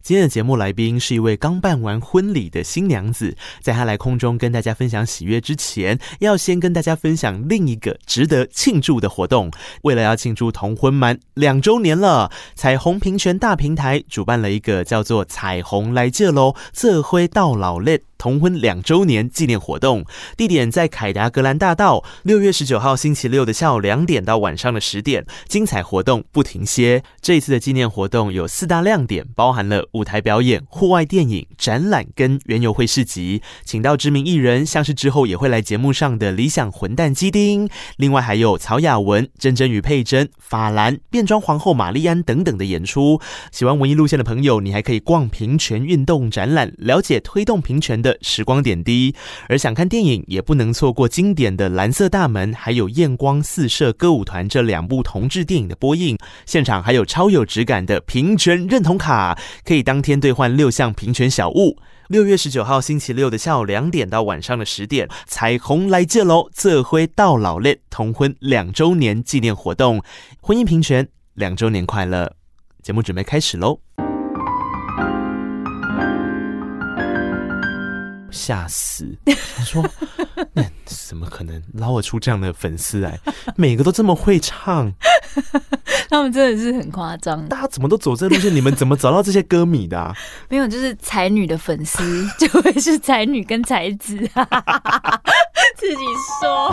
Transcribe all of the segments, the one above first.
今天的节目来宾是一位刚办完婚礼的新娘子。在她来空中跟大家分享喜悦之前，要先跟大家分享另一个值得庆祝的活动。为了要庆祝同婚满两周年了，彩虹平权大平台主办了一个叫做“彩虹来借喽，这回到老嘞”同婚两周年纪念活动，地点在凯达格兰大道。六月十九号星期六的下午两点到晚上的十点，精彩活动不停歇。这一次的纪念活动有四大亮点，包含了舞台表演、户外电影、展览跟园游会市集，请到知名艺人，像是之后也会来节目上的理想混蛋基丁，另外还有曹雅文、珍珍与佩珍、法兰、变装皇后玛丽安等等的演出。喜欢文艺路线的朋友，你还可以逛平权运动展览，了解推动平权的时光点滴，而想看电影也不能错过经典的《蓝色大门》，还有《艳光四射歌舞团》这两部同志电影的播映。现场还有超有质感的平权认同卡，可以当天兑换六项平权小物。六月十九号星期六的下午两点到晚上的十点，彩虹来借喽！这辉到老嘞，同婚两周年纪念活动，婚姻平权两周年快乐！节目准备开始喽。吓死！他说：“ 那怎么可能捞得出这样的粉丝来？每个都这么会唱，他们真的是很夸张。大家怎么都走这路线？你们怎么找到这些歌迷的啊？没有，就是才女的粉丝 就会是才女跟才子，自己说。”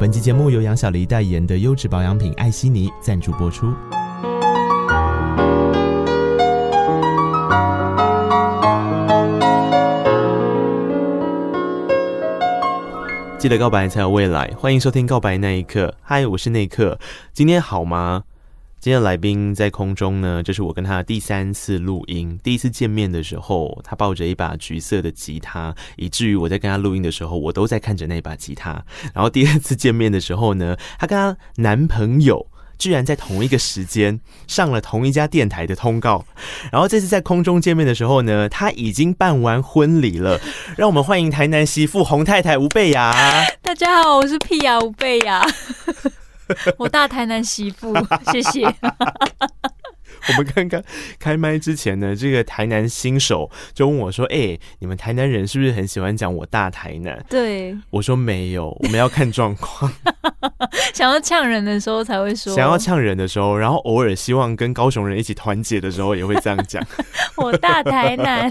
本期节目由杨小黎代言的优质保养品艾希尼赞助播出。记得告白才有未来，欢迎收听《告白那一刻》。嗨，我是内克，今天好吗？今天的来宾在空中呢，这是我跟他第三次录音。第一次见面的时候，他抱着一把橘色的吉他，以至于我在跟他录音的时候，我都在看着那把吉他。然后第二次见面的时候呢，她跟她男朋友居然在同一个时间上了同一家电台的通告。然后这次在空中见面的时候呢，他已经办完婚礼了。让我们欢迎台南媳妇洪太太吴贝雅。大家好，我是屁雅吴贝雅。我大台南媳妇，谢谢。我们刚刚开麦之前呢，这个台南新手就问我说：“哎、欸，你们台南人是不是很喜欢讲我大台南？”对，我说没有，我们要看状况。想要呛人的时候才会说，想要呛人的时候，然后偶尔希望跟高雄人一起团结的时候，也会这样讲。我大台南，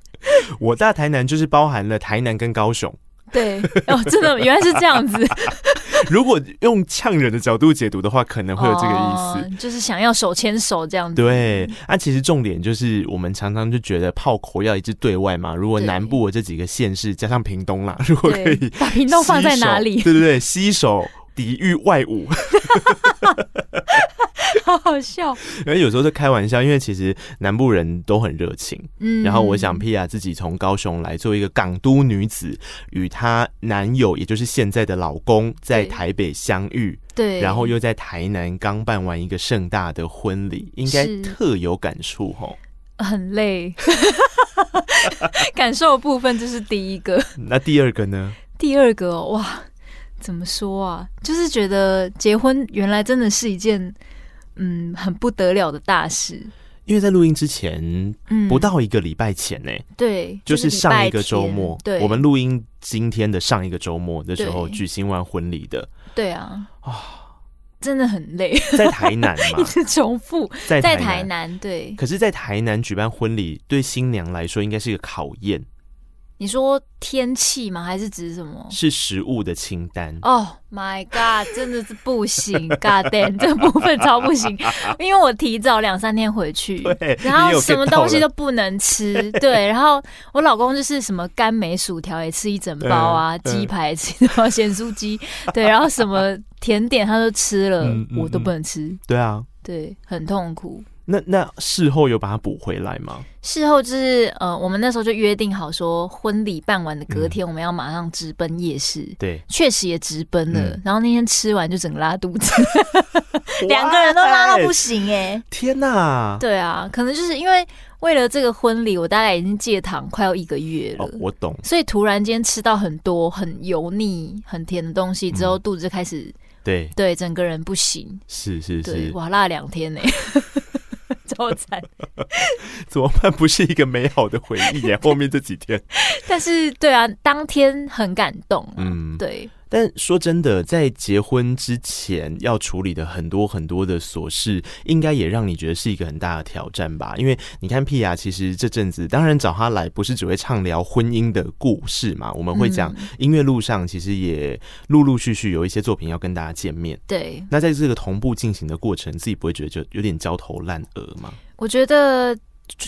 我大台南就是包含了台南跟高雄。对哦，真的原来是这样子。如果用呛人的角度解读的话，可能会有这个意思，哦、就是想要手牵手这样子。对，那、啊、其实重点就是我们常常就觉得炮口要一致对外嘛。如果南部的这几个县市加上屏东啦，如果可以把屏东放在哪里？对对对，西手抵御外侮。好好笑，因为有时候在开玩笑，因为其实南部人都很热情，嗯，然后我想 Pia 自己从高雄来，作为一个港都女子，与她男友，也就是现在的老公，在台北相遇，对，然后又在台南刚办完一个盛大的婚礼，应该特有感触吼，很累，感受的部分这是第一个，那第二个呢？第二个哇，怎么说啊？就是觉得结婚原来真的是一件。嗯，很不得了的大事，因为在录音之前，嗯，不到一个礼拜前呢，对，就是上一个周末，对，我们录音今天的上一个周末的时候举行完婚礼的，对啊，啊，真的很累，在台南嘛，一直重复，在台南，在台南，对，可是，在台南举办婚礼，对新娘来说应该是一个考验。你说天气吗？还是指什么？是食物的清单。Oh my god，真的是不行，God damn，这个部分超不行，因为我提早两三天回去，然后什么东西都不能吃。对，然后我老公就是什么甘梅薯条也吃一整包啊，鸡排吃一包，咸酥鸡，对，然后什么甜点他都吃了，嗯嗯嗯，我都不能吃。对啊，对，很痛苦。那那事后有把它补回来吗？事后就是呃，我们那时候就约定好说，婚礼办完的隔天，我们要马上直奔夜市。嗯、对，确实也直奔了。嗯、然后那天吃完就整个拉肚子，两个人都拉到不行哎、欸！天哪！对啊，可能就是因为为了这个婚礼，我大概已经戒糖快要一个月了。哦、我懂。所以突然间吃到很多很油腻、很甜的东西之后，嗯、肚子就开始对对，整个人不行。是是是，哇，拉了两天呢、欸。超惨，怎么办？不是一个美好的回忆耶。后面这几天，但是对啊，当天很感动啊。嗯，对。但说真的，在结婚之前要处理的很多很多的琐事，应该也让你觉得是一个很大的挑战吧？因为你看，Pia 其实这阵子，当然找他来不是只会畅聊婚姻的故事嘛，我们会讲音乐路上，其实也陆陆续续有一些作品要跟大家见面。对，那在这个同步进行的过程，自己不会觉得就有点焦头烂额吗？我觉得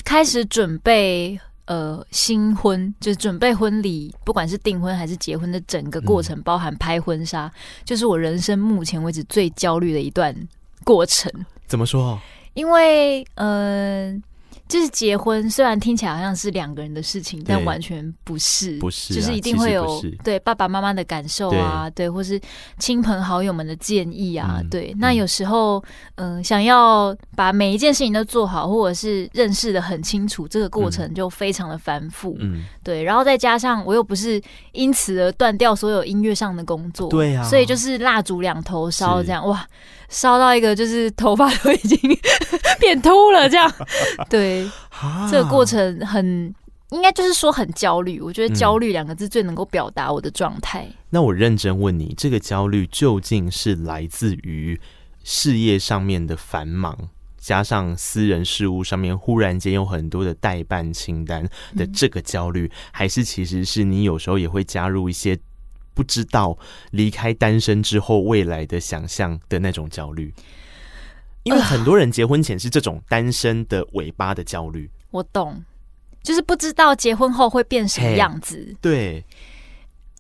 开始准备。呃，新婚就是准备婚礼，不管是订婚还是结婚的整个过程，嗯、包含拍婚纱，就是我人生目前为止最焦虑的一段过程。怎么说？因为，嗯、呃。就是结婚，虽然听起来好像是两个人的事情，但完全不是，不是，就是一定会有对爸爸妈妈的感受啊，对，或是亲朋好友们的建议啊，对。那有时候，嗯，想要把每一件事情都做好，或者是认识的很清楚，这个过程就非常的繁复，嗯，对。然后再加上我又不是因此而断掉所有音乐上的工作，对啊，所以就是蜡烛两头烧，这样哇。烧到一个就是头发都已经 变秃了，这样，对，这个过程很应该就是说很焦虑。我觉得“焦虑”两个字最能够表达我的状态。嗯。那我认真问你，这个焦虑究竟是来自于事业上面的繁忙，加上私人事务上面忽然间有很多的代办清单的这个焦虑，嗯、还是其实是你有时候也会加入一些？不知道离开单身之后未来的想象的那种焦虑，因为很多人结婚前是这种单身的尾巴的焦虑。我懂，就是不知道结婚后会变什么样子。对，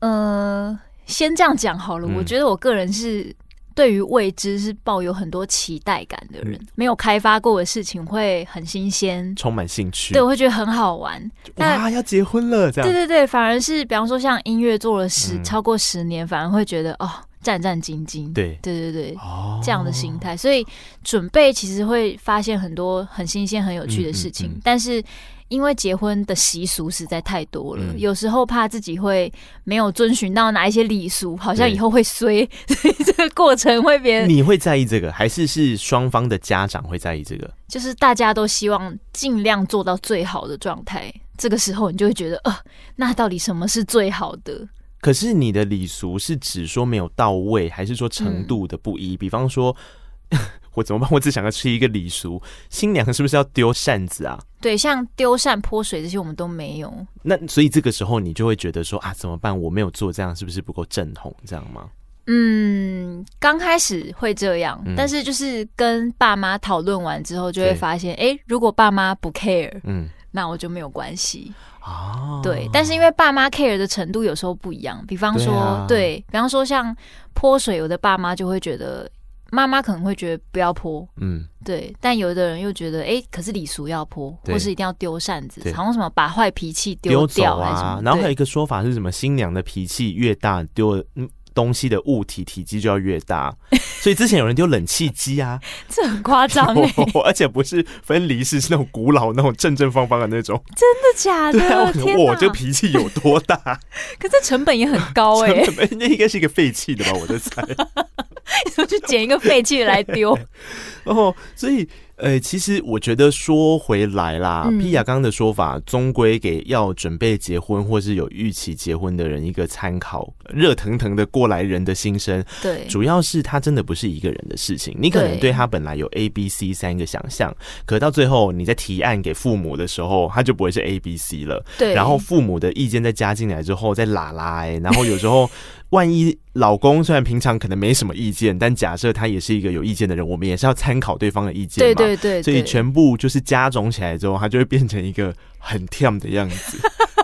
呃，先这样讲好了。嗯，我觉得我个人是。对于未知是抱有很多期待感的人，嗯、没有开发过的事情会很新鲜，充满兴趣。对，我会觉得很好玩。哇，那要结婚了，这样。对对对，反而是比方说像音乐做了十、嗯、超过十年，反而会觉得哦，战战兢兢。对对对对，哦、这样的心态。所以准备其实会发现很多很新鲜、很有趣的事情，但是。因为结婚的习俗实在太多了，嗯、有时候怕自己会没有遵循到哪一些礼俗，好像以后会衰，所以这个过程会变。你会在意这个，还是是双方的家长会在意这个？就是大家都希望尽量做到最好的状态，这个时候你就会觉得，呃，那到底什么是最好的？可是你的礼俗是指说没有到位，还是说程度的不一？嗯、比方说。我怎么办？我只想要吃一个礼俗，新娘是不是要丢扇子啊？对，像丢扇、泼水这些我们都没有。那所以这个时候你就会觉得说啊，怎么办？我没有做这样，是不是不够正统？这样吗？嗯，刚开始会这样，嗯、但是就是跟爸妈讨论完之后，就会发现，哎、欸，如果爸妈不 care，嗯，那我就没有关系哦。对，但是因为爸妈 care 的程度有时候不一样，比方说，对，啊、对，比方说像泼水，有的爸妈就会觉得。妈妈可能会觉得不要泼，嗯，对，但有的人又觉得，哎、欸，可是礼俗要泼，或是一定要丢扇子，好像什么把坏脾气丢掉啊，然后还有一个说法是什么，新娘的脾气越大，丢嗯。东西的物体体积就要越大，所以之前有人丢冷气机啊，这很夸张哎，而且不是分离式，是那种古老那种正正方方的那种，真的假的？对啊，我这脾气有多大？可是成本也很高哎，那应该是一个废弃的吧？我在猜，你说去捡一个废弃的来丢，然后所以。呃，其实我觉得说回来啦，嗯、Pia 刚刚的说法，终归给要准备结婚或是有预期结婚的人一个参考，热腾腾的过来人的心声。对，主要是他真的不是一个人的事情。你可能对他本来有 A、B、C 三个想象，可到最后你在提案给父母的时候，他就不会是 A、B、C 了。对，然后父母的意见再加进来之后，再拉拉，然后有时候。万一老公虽然平常可能没什么意见，但假设他也是一个有意见的人，我们也是要参考对方的意见嘛。对对所以全部就是加总起来之后，他就会变成一个很跳的样子，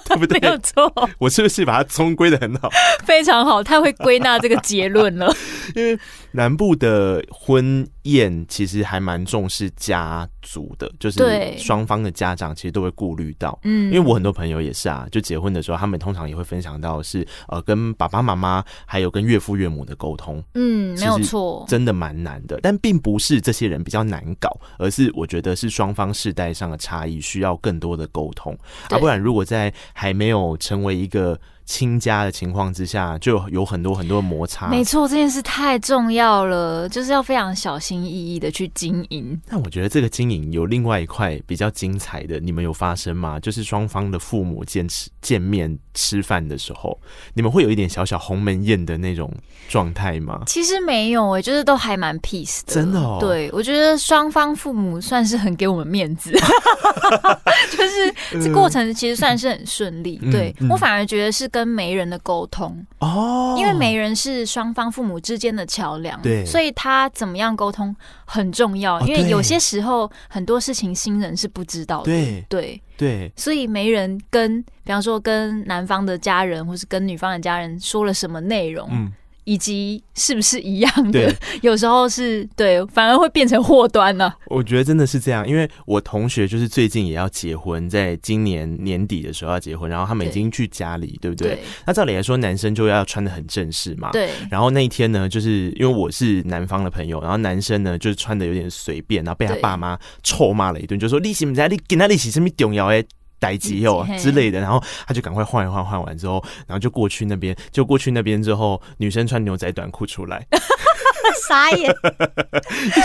对不对？没有错。我是不是把它总归的很好？非常好，太会归纳这个结论了。因为南部的婚宴其实还蛮重视家族的，就是双方的家长其实都会顾虑到。嗯，因为我很多朋友也是啊，就结婚的时候，他们通常也会分享到是呃，跟爸爸妈妈还有跟岳父岳母的沟通。嗯，没有错，真的蛮难的。但并不是这些人比较难搞，而是我觉得是双方世代上的差异，需要更多的沟通。啊，不然如果在还没有成为一个亲家的情况之下，就有很多很多的摩擦。没错，这件事太重要了，就是要非常小心翼翼的去经营。那我觉得这个经营有另外一块比较精彩的，你们有发生吗？就是双方的父母见吃见面吃饭的时候，你们会有一点小小鸿门宴的那种状态吗？其实没有诶，就是都还蛮 peace 的。真的哦，对，我觉得双方父母算是很给我们面子，就是这过程其实算是很顺利。嗯、对、嗯、我反而觉得是。跟媒人的沟通哦，因为媒人是双方父母之间的桥梁，对，所以他怎么样沟通很重要。因为有些时候很多事情新人是不知道的，对。对。对，所以媒人跟比方说跟男方的家人或是跟女方的家人说了什么内容，嗯。以及是不是一样的？有时候是对，反而会变成祸端呢。我觉得真的是这样，因为我同学就是最近也要结婚，在今年年底的时候要结婚，然后他们已经去家里，对，对不对？对。那照理来说，男生就要穿的很正式嘛。对。然后那一天呢，就是因为我是男方的朋友，然后男生呢就是穿的有点随便，然后被他爸妈臭骂了一顿，就说：“你是不是你跟他一起什么重要诶？”待机哦之类的，然后他就赶快换一换，换完之后，然后就过去那边，就过去那边之后，女生穿牛仔短裤出来，傻眼。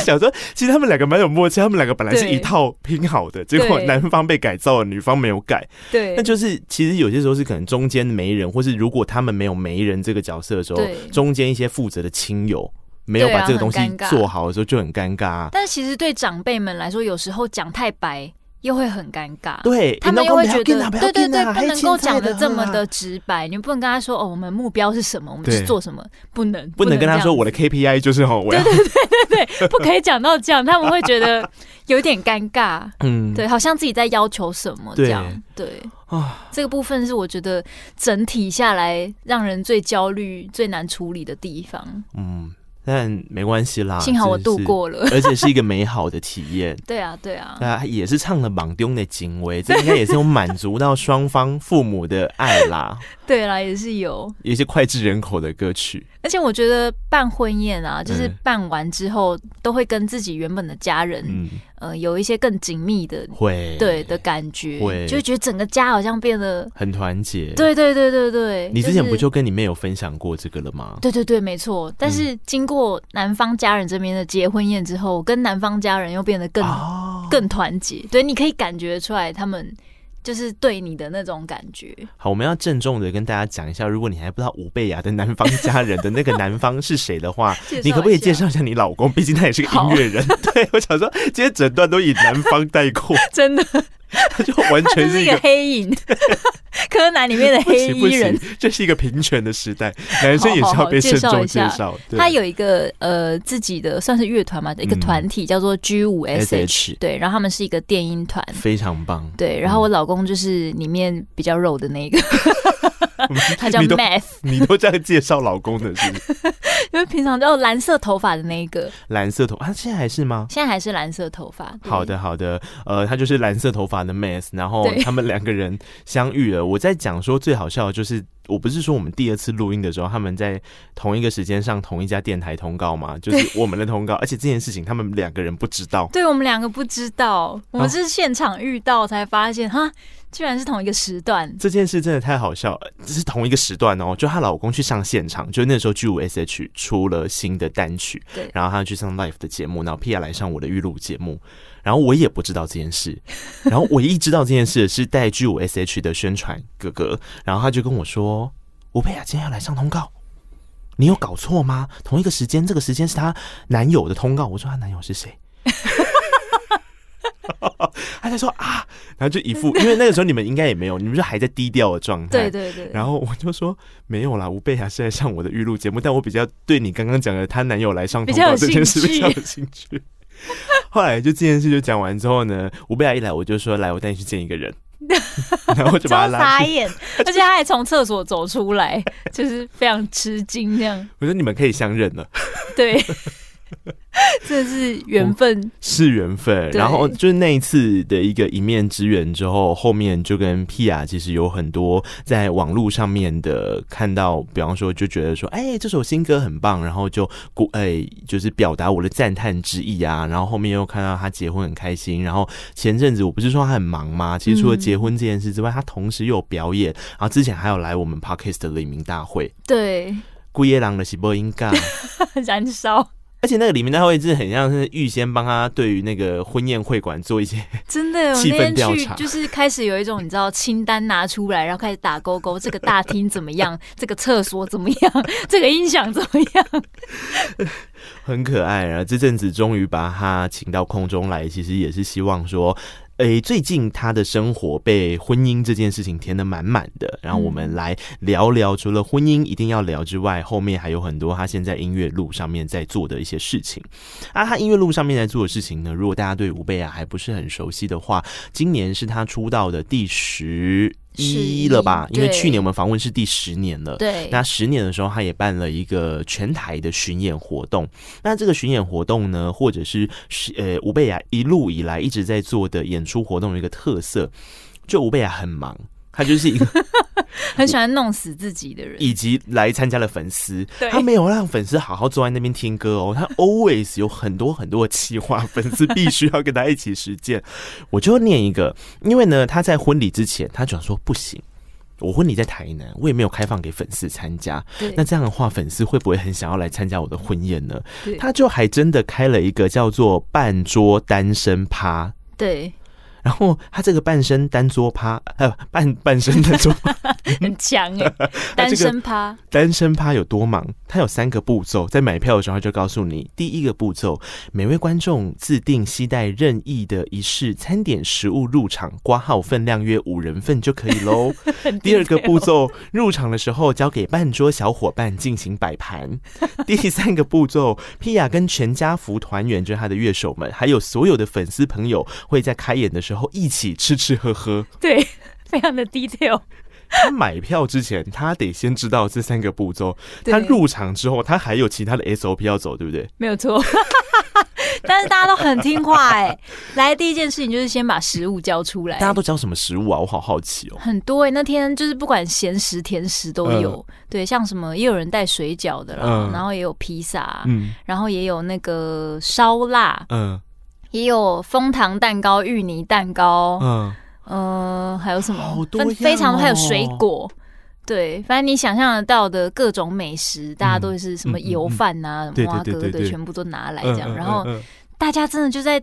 想说，其实他们两个蛮有默契，他们两个本来是一套拼好的，结果男方被改造了，女方没有改。对，那就是其实有些时候是可能中间媒人，或是如果他们没有媒人这个角色的时候，中间一些负责的亲友没有把这个东西做好的时候，就很尴尬。但是其实对长辈们来说，有时候讲太白。又会很尴尬，对他们又会觉得，对对对，不能够讲的这么的直白，你不能跟他说哦，我们目标是什么，我们是做什么，不能不能跟他说我的 KPI 就是哦，对对对对对，不可以讲到这样，他们会觉得有点尴尬，嗯，对，好像自己在要求什么这样，对。啊，这个部分是我觉得整体下来让人最焦虑、最难处理的地方，嗯。但没关系啦，幸好我度过了，而且是一个美好的体验。对啊，对啊，那啊，也是唱了芒丢的警卫，这应该也是有满足到双方父母的爱啦。对啦，也是有有一些脍炙人口的歌曲。而且我觉得办婚宴啊，就是办完之后都会跟自己原本的家人，嗯、呃，有一些更紧密的会对的感觉，会就会觉得整个家好像变得很团结。对对对对对，你之前不就跟你妹有分享过这个了吗？对对对，没错。但是经过男方家人这边的结婚宴之后，跟男方家人又变得更、哦、更团结。对，你可以感觉出来他们。就是对你的那种感觉。好，我们要郑重的跟大家讲一下，如果你还不知道吴贝雅的男方家人的那个男方是谁的话，你可不可以介绍一下你老公？毕竟他也是个音乐人。对，我想说，今天整段都以男方带过，真的。他就完全是一个，黑影，柯南里面的黑衣人。这是一个平权的时代，男生也是要被慎重介绍，他有一个呃自己的算是乐团嘛，一个团体叫做 G 五 SH，对，然后他们是一个电音团，非常棒。对，然后我老公就是里面比较肉的那个。他叫 Math，你都这样介绍老公的是不是？因为平常都有蓝色头发的那一个，蓝色头发，他现在还是吗？现在还是蓝色头发。好的，好的，呃，他就是蓝色头发的 Math，然后他们两个人相遇了。我在讲说最好笑的就是，我不是说我们第二次录音的时候，他们在同一个时间上同一家电台通告吗？就是我们的通告，而且这件事情他们两个人不知道。对，我们两个不知道，我们是现场遇到才发现哈。居然是同一个时段，这件事真的太好笑了。这是同一个时段哦，就她老公去上现场，就那时候 G 五 SH 出了新的单曲，对，然后他去上 live 的节目，然后 Pia 来上我的预录节目，然后我也不知道这件事，然后唯一知道这件事是带 G 五 SH 的宣传哥哥，然后他就跟我说：“吴佩雅今天要来上通告，你有搞错吗？同一个时间，这个时间是她男友的通告。”我说：“她男友是谁？” 他在说啊，然后就一副，因为那个时候你们应该也没有，你们就还在低调的状态。对对对。然后我就说没有啦，吴贝雅是在上我的预录节目，但我比较对你刚刚讲的她男友来上通告这件事比较有兴趣。后来就这件事就讲完之后呢，吴贝雅一来我就说来，我带你去见一个人。然后就把他拉傻眼，而且他还从厕所走出来，就是非常吃惊这样。我说你们可以相认了，对。这是缘分，是缘分。然后就是那一次的一个一面之缘之后，后面就跟 Pia 其实有很多在网络上面的看到，比方说就觉得说，哎，这首新歌很棒，然后就鼓，哎，就是表达我的赞叹之意啊。然后后面又看到他结婚很开心。然后前阵子我不是说他很忙吗？其实除了结婚这件事之外，他同时又有表演，然后之前还有来我们 Podcast 的黎明大会。对，姑爷郎的喜波音尬燃烧。而且那个里面，他会是很像是预先帮他对于那个婚宴会馆做一些真的 气氛调查，就是开始有一种你知道清单拿出来，然后开始打勾勾，这个大厅怎么样，这个厕所怎么样，这个音响怎么样，很可爱。然后这阵子终于把他请到空中来，其实也是希望说。诶、欸，最近他的生活被婚姻这件事情填得满满的，然后我们来聊聊，除了婚姻一定要聊之外，后面还有很多他现在音乐路上面在做的一些事情。啊，他音乐路上面在做的事情呢，如果大家对吴贝雅还不是很熟悉的话，今年是他出道的第十。一了吧，因为去年我们访问是第十年了。对，那十年的时候，他也办了一个全台的巡演活动。那这个巡演活动呢，或者是呃吴贝雅一路以来一直在做的演出活动的一个特色，就吴贝雅很忙。他就是一个 很喜欢弄死自己的人，以及来参加的粉丝，他没有让粉丝好好坐在那边听歌哦，他 always 有很多很多的企划，粉丝必须要跟他一起实践。我就念一个，因为呢，他在婚礼之前，他讲说不行，我婚礼在台南，我也没有开放给粉丝参加。那这样的话，粉丝会不会很想要来参加我的婚宴呢？他就还真的开了一个叫做半桌单身趴。对。然后他这个半身单桌趴，呃，半半身单桌趴很强 哎，单身趴，单身趴有多忙？他有三个步骤，在买票的时候他就告诉你，第一个步骤，每位观众自定携带任意的一式餐点食物入场，挂号分量约五人份就可以喽。第二个步骤，入场的时候交给半桌小伙伴进行摆盘。第三个步骤，Pia 跟全家福团员就是他的乐手们，还有所有的粉丝朋友会在开演的时候。然后一起吃吃喝喝，对，非常的 detail。他买票之前，他得先知道这三个步骤。他入场之后，他还有其他的 SOP 要走，对不对？没有错。但是大家都很听话哎。来，第一件事情就是先把食物交出来。大家都交什么食物啊？我好好奇哦。很多哎，那天就是不管咸食甜食都有。嗯、对，像什么也有人带水饺的啦，嗯、然后也有披萨，嗯，然后也有那个烧腊，嗯。也有蜂糖蛋糕、芋泥蛋糕，嗯，呃，还有什么？非常还有水果，对，反正你想象得到的各种美食，大家都是什么油饭啊、什么花哥的，全部都拿来这样。然后大家真的就在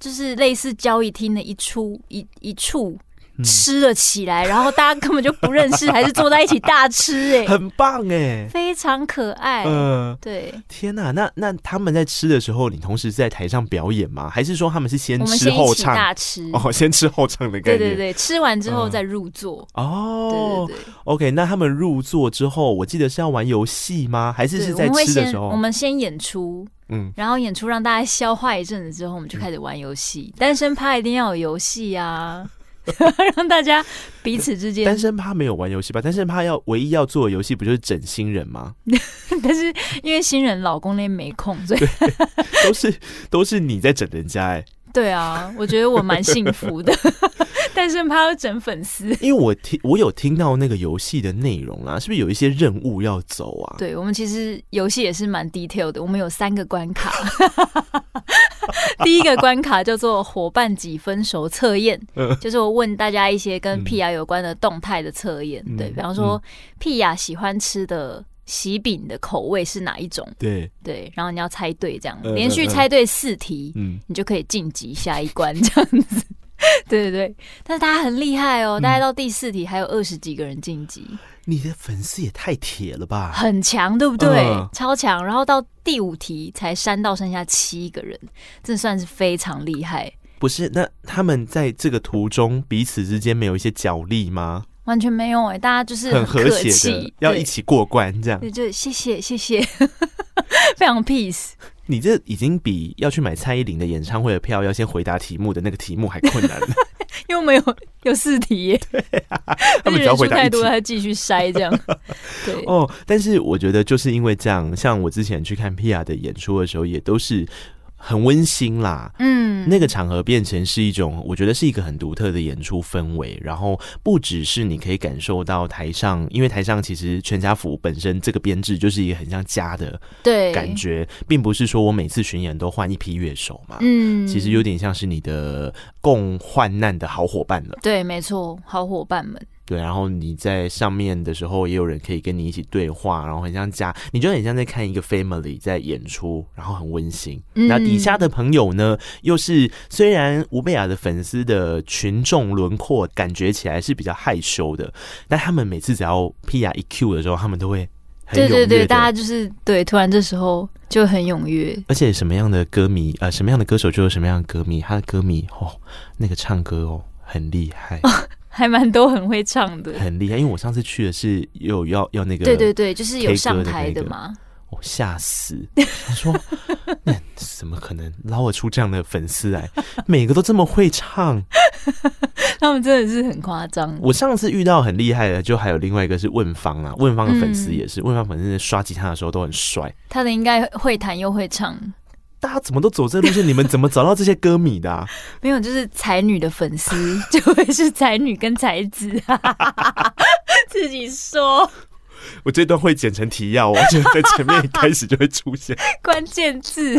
就是类似交易厅的一出一一处。吃了起来，然后大家根本就不认识，还是坐在一起大吃，哎，很棒哎，非常可爱。嗯，对。天哪，那那他们在吃的时候，你同时在台上表演吗？还是说他们是先吃后唱？大吃哦，先吃后唱的概念。对对对，吃完之后再入座。哦，对对对。OK，那他们入座之后，我记得是要玩游戏吗？还是是在吃的时候？我们先演出，嗯，然后演出让大家消化一阵子之后，我们就开始玩游戏。单身趴一定要有游戏啊。让大家彼此之间，单身趴没有玩游戏吧？单身趴要唯一要做的游戏不就是整新人吗？但是因为新人老公那边没空，所以都是都是你在整人家哎。对啊，我觉得我蛮幸福的。单身怕要整粉丝，因为我听我有听到那个游戏的内容啊，是不是有一些任务要走啊？对，我们其实游戏也是蛮 detail 的，我们有三个关卡。第一个关卡叫做伙伴几分熟测验，就是我问大家一些跟屁雅有关的动态的测验，嗯、对，比方说屁雅喜欢吃的喜饼的口味是哪一种？对。对，然后你要猜对，这样连续猜对四题，嗯，你就可以晋级下一关，这样子。对对对，但是大家很厉害哦，大概到第四题还有二十几个人晋级。你的粉丝也太铁了吧！很强，对不对？嗯、超强。然后到第五题才删到剩下七个人，这算是非常厉害。不是，那他们在这个途中彼此之间没有一些角力吗？完全没有哎、欸，大家就是很，很和谐的，要一起过关这样。对，就谢谢谢谢，非常 peace。你这已经比要去买蔡依林的演唱会的票要先回答题目的那个题目还困难了，因为没有有四题耶。对啊，他们只要回答太多，他继续筛这样。对哦，但是我觉得就是因为这样，像我之前去看 Pia 的演出的时候，也都是。很温馨啦，嗯，那个场合变成是一种，我觉得是一个很独特的演出氛围。然后不只是你可以感受到台上，因为台上其实全家福本身这个编制就是一个很像家的对感觉，并不是说我每次巡演都换一批乐手嘛，嗯，其实有点像是你的共患难的好伙伴了。对，没错，好伙伴们。对，然后你在上面的时候，也有人可以跟你一起对话，然后很像家，你就很像在看一个 family 在演出，然后很温馨。那、嗯、底下的朋友呢，又是虽然吴贝雅的粉丝的群众轮廓感觉起来是比较害羞的，但他们每次只要 Pia 一 Q 的时候，他们都会很踊跃。对对对，大家就是对，突然这时候就很踊跃。而且什么样的歌迷，呃，什么样的歌手就有什么样的歌迷，他的歌迷哦，那个唱歌哦，很厉害。还蛮多很会唱的，很厉害。因为我上次去的是有要要那个，对对对，就是有上台的嘛。我吓、哦、死！他说，那怎么可能捞得出这样的粉丝来？每个都这么会唱，他们真的是很夸张。我上次遇到很厉害的，就还有另外一个是问方啊，问方的粉丝也是，问、嗯、方粉丝刷吉他的时候都很帅。他的应该会弹又会唱。大家怎么都走这路线？你们怎么找到这些歌迷的、啊？没有，就是才女的粉丝 就会是才女跟才子，自己说。我这段会剪成提要，我觉得在前面一开始就会出现关键字。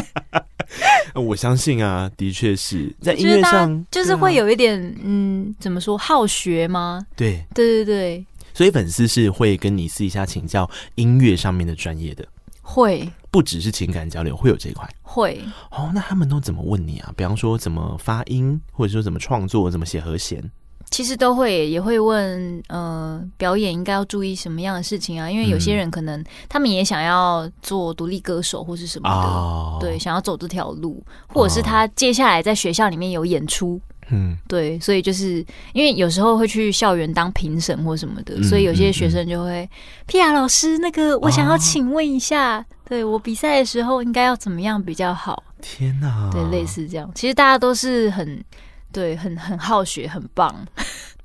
我相信啊，的确是在音乐上，就是会有一点，嗯，怎么说，好学吗？对，对对对。所以粉丝是会跟你私底下请教音乐上面的专业的。会不只是情感交流，会有这一块。会哦，那他们都怎么问你啊？比方说怎么发音，或者说怎么创作，怎么写和弦？其实都会，也会问，呃，表演应该要注意什么样的事情啊？因为有些人可能他们也想要做独立歌手或是什么的，哦、对，想要走这条路，或者是他接下来在学校里面有演出。嗯，对，所以就是因为有时候会去校园当评审或什么的，嗯、所以有些学生就会皮亚老师，那个我想要请问一下，哦、对我比赛的时候应该要怎么样比较好？天哪，对，类似这样，其实大家都是很对，很很好学，很棒。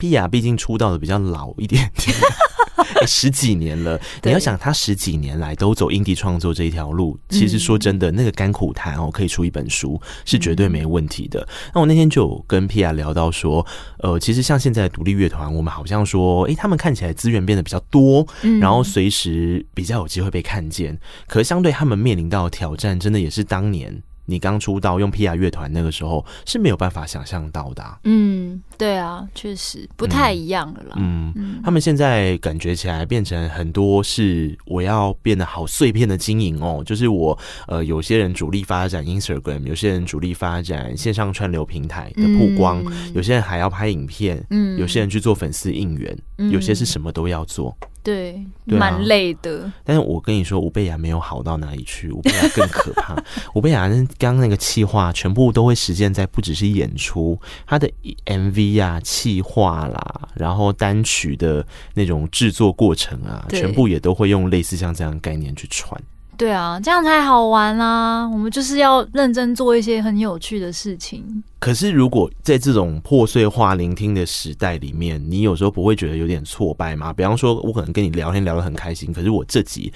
Pia 毕竟出道的比较老一点点。十几年了，你要想他十几年来都走 indie 创作这一条路，其实说真的，那个甘苦谈哦，可以出一本书是绝对没问题的。那我那天就有跟 Pia 聊到说，呃，其实像现在独立乐团，我们好像说，诶，他们看起来资源变得比较多，然后随时比较有机会被看见，可是相对他们面临到的挑战，真的也是当年。你刚出道用 Pia 乐团那个时候是没有办法想象到的啊。嗯，对啊，确实不太一样了啦。嗯，嗯，他们现在感觉起来变成很多是我要变得好碎片的经营哦，就是我呃，有些人主力发展 Instagram，有些人主力发展线上串流平台的曝光，嗯，有些人还要拍影片，嗯，有些人去做粉丝应援，有些是什么都要做。对，蛮、啊、累的。但是我跟你说，吴贝雅没有好到哪里去，吴贝雅更可怕。吴贝雅刚刚那个气话，全部都会实践在不只是演出，他的 MV 啊、气话啦，然后单曲的那种制作过程啊，全部也都会用类似像这样的概念去传。对啊，这样才好玩啊！我们就是要认真做一些很有趣的事情。可是，如果在这种破碎化聆听的时代里面，你有时候不会觉得有点挫败吗？比方说，我可能跟你聊天聊得很开心，可是我这集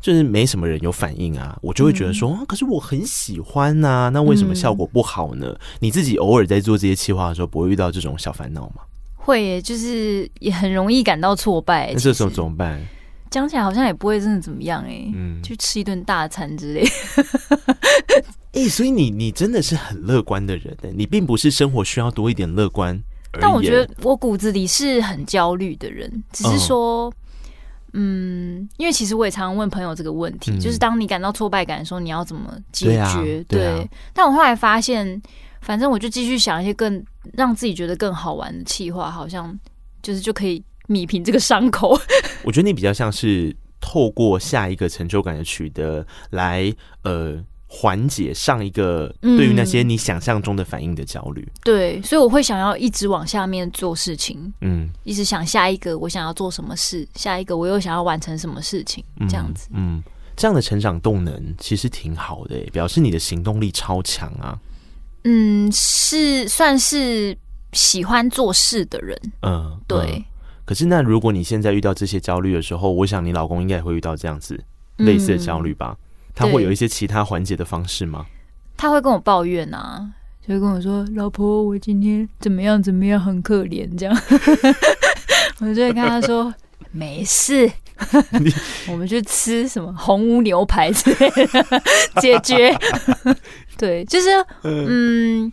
就是没什么人有反应啊，我就会觉得说，嗯、可是我很喜欢呐、啊，那为什么效果不好呢？嗯、你自己偶尔在做这些企划的时候，不会遇到这种小烦恼吗？会耶，就是也很容易感到挫败。那这时候怎么办？讲起来好像也不会真的怎么样哎、欸，嗯，去吃一顿大餐之类。哎、欸，所以你你真的是很乐观的人，你并不是生活需要多一点乐观。但我觉得我骨子里是很焦虑的人，只是说，哦、嗯，因为其实我也常常问朋友这个问题，嗯、就是当你感到挫败感的时候，你要怎么解决？对，啊对，啊对，但我后来发现，反正我就继续想一些更让自己觉得更好玩的气话，好像就是就可以。米平这个伤口，我觉得你比较像是透过下一个成就感的取得来，呃，缓解上一个对于那些你想象中的反应的焦虑。嗯。对，所以我会想要一直往下面做事情，嗯，一直想下一个我想要做什么事，下一个我又想要完成什么事情，这样子。嗯，嗯，这样的成长动能其实挺好的，表示你的行动力超强啊。嗯，是算是喜欢做事的人。嗯，对。嗯、可是那如果你现在遇到这些焦虑的时候，我想你老公应该也会遇到这样子类似的焦虑吧？嗯、他会有一些其他缓解的方式吗？他会跟我抱怨啊，就会跟我说：“老婆，我今天怎么样怎么样，很可怜。”这样，我就会跟他说：“没事。” 我们去吃什么红屋牛排之类的解决。对，就是嗯，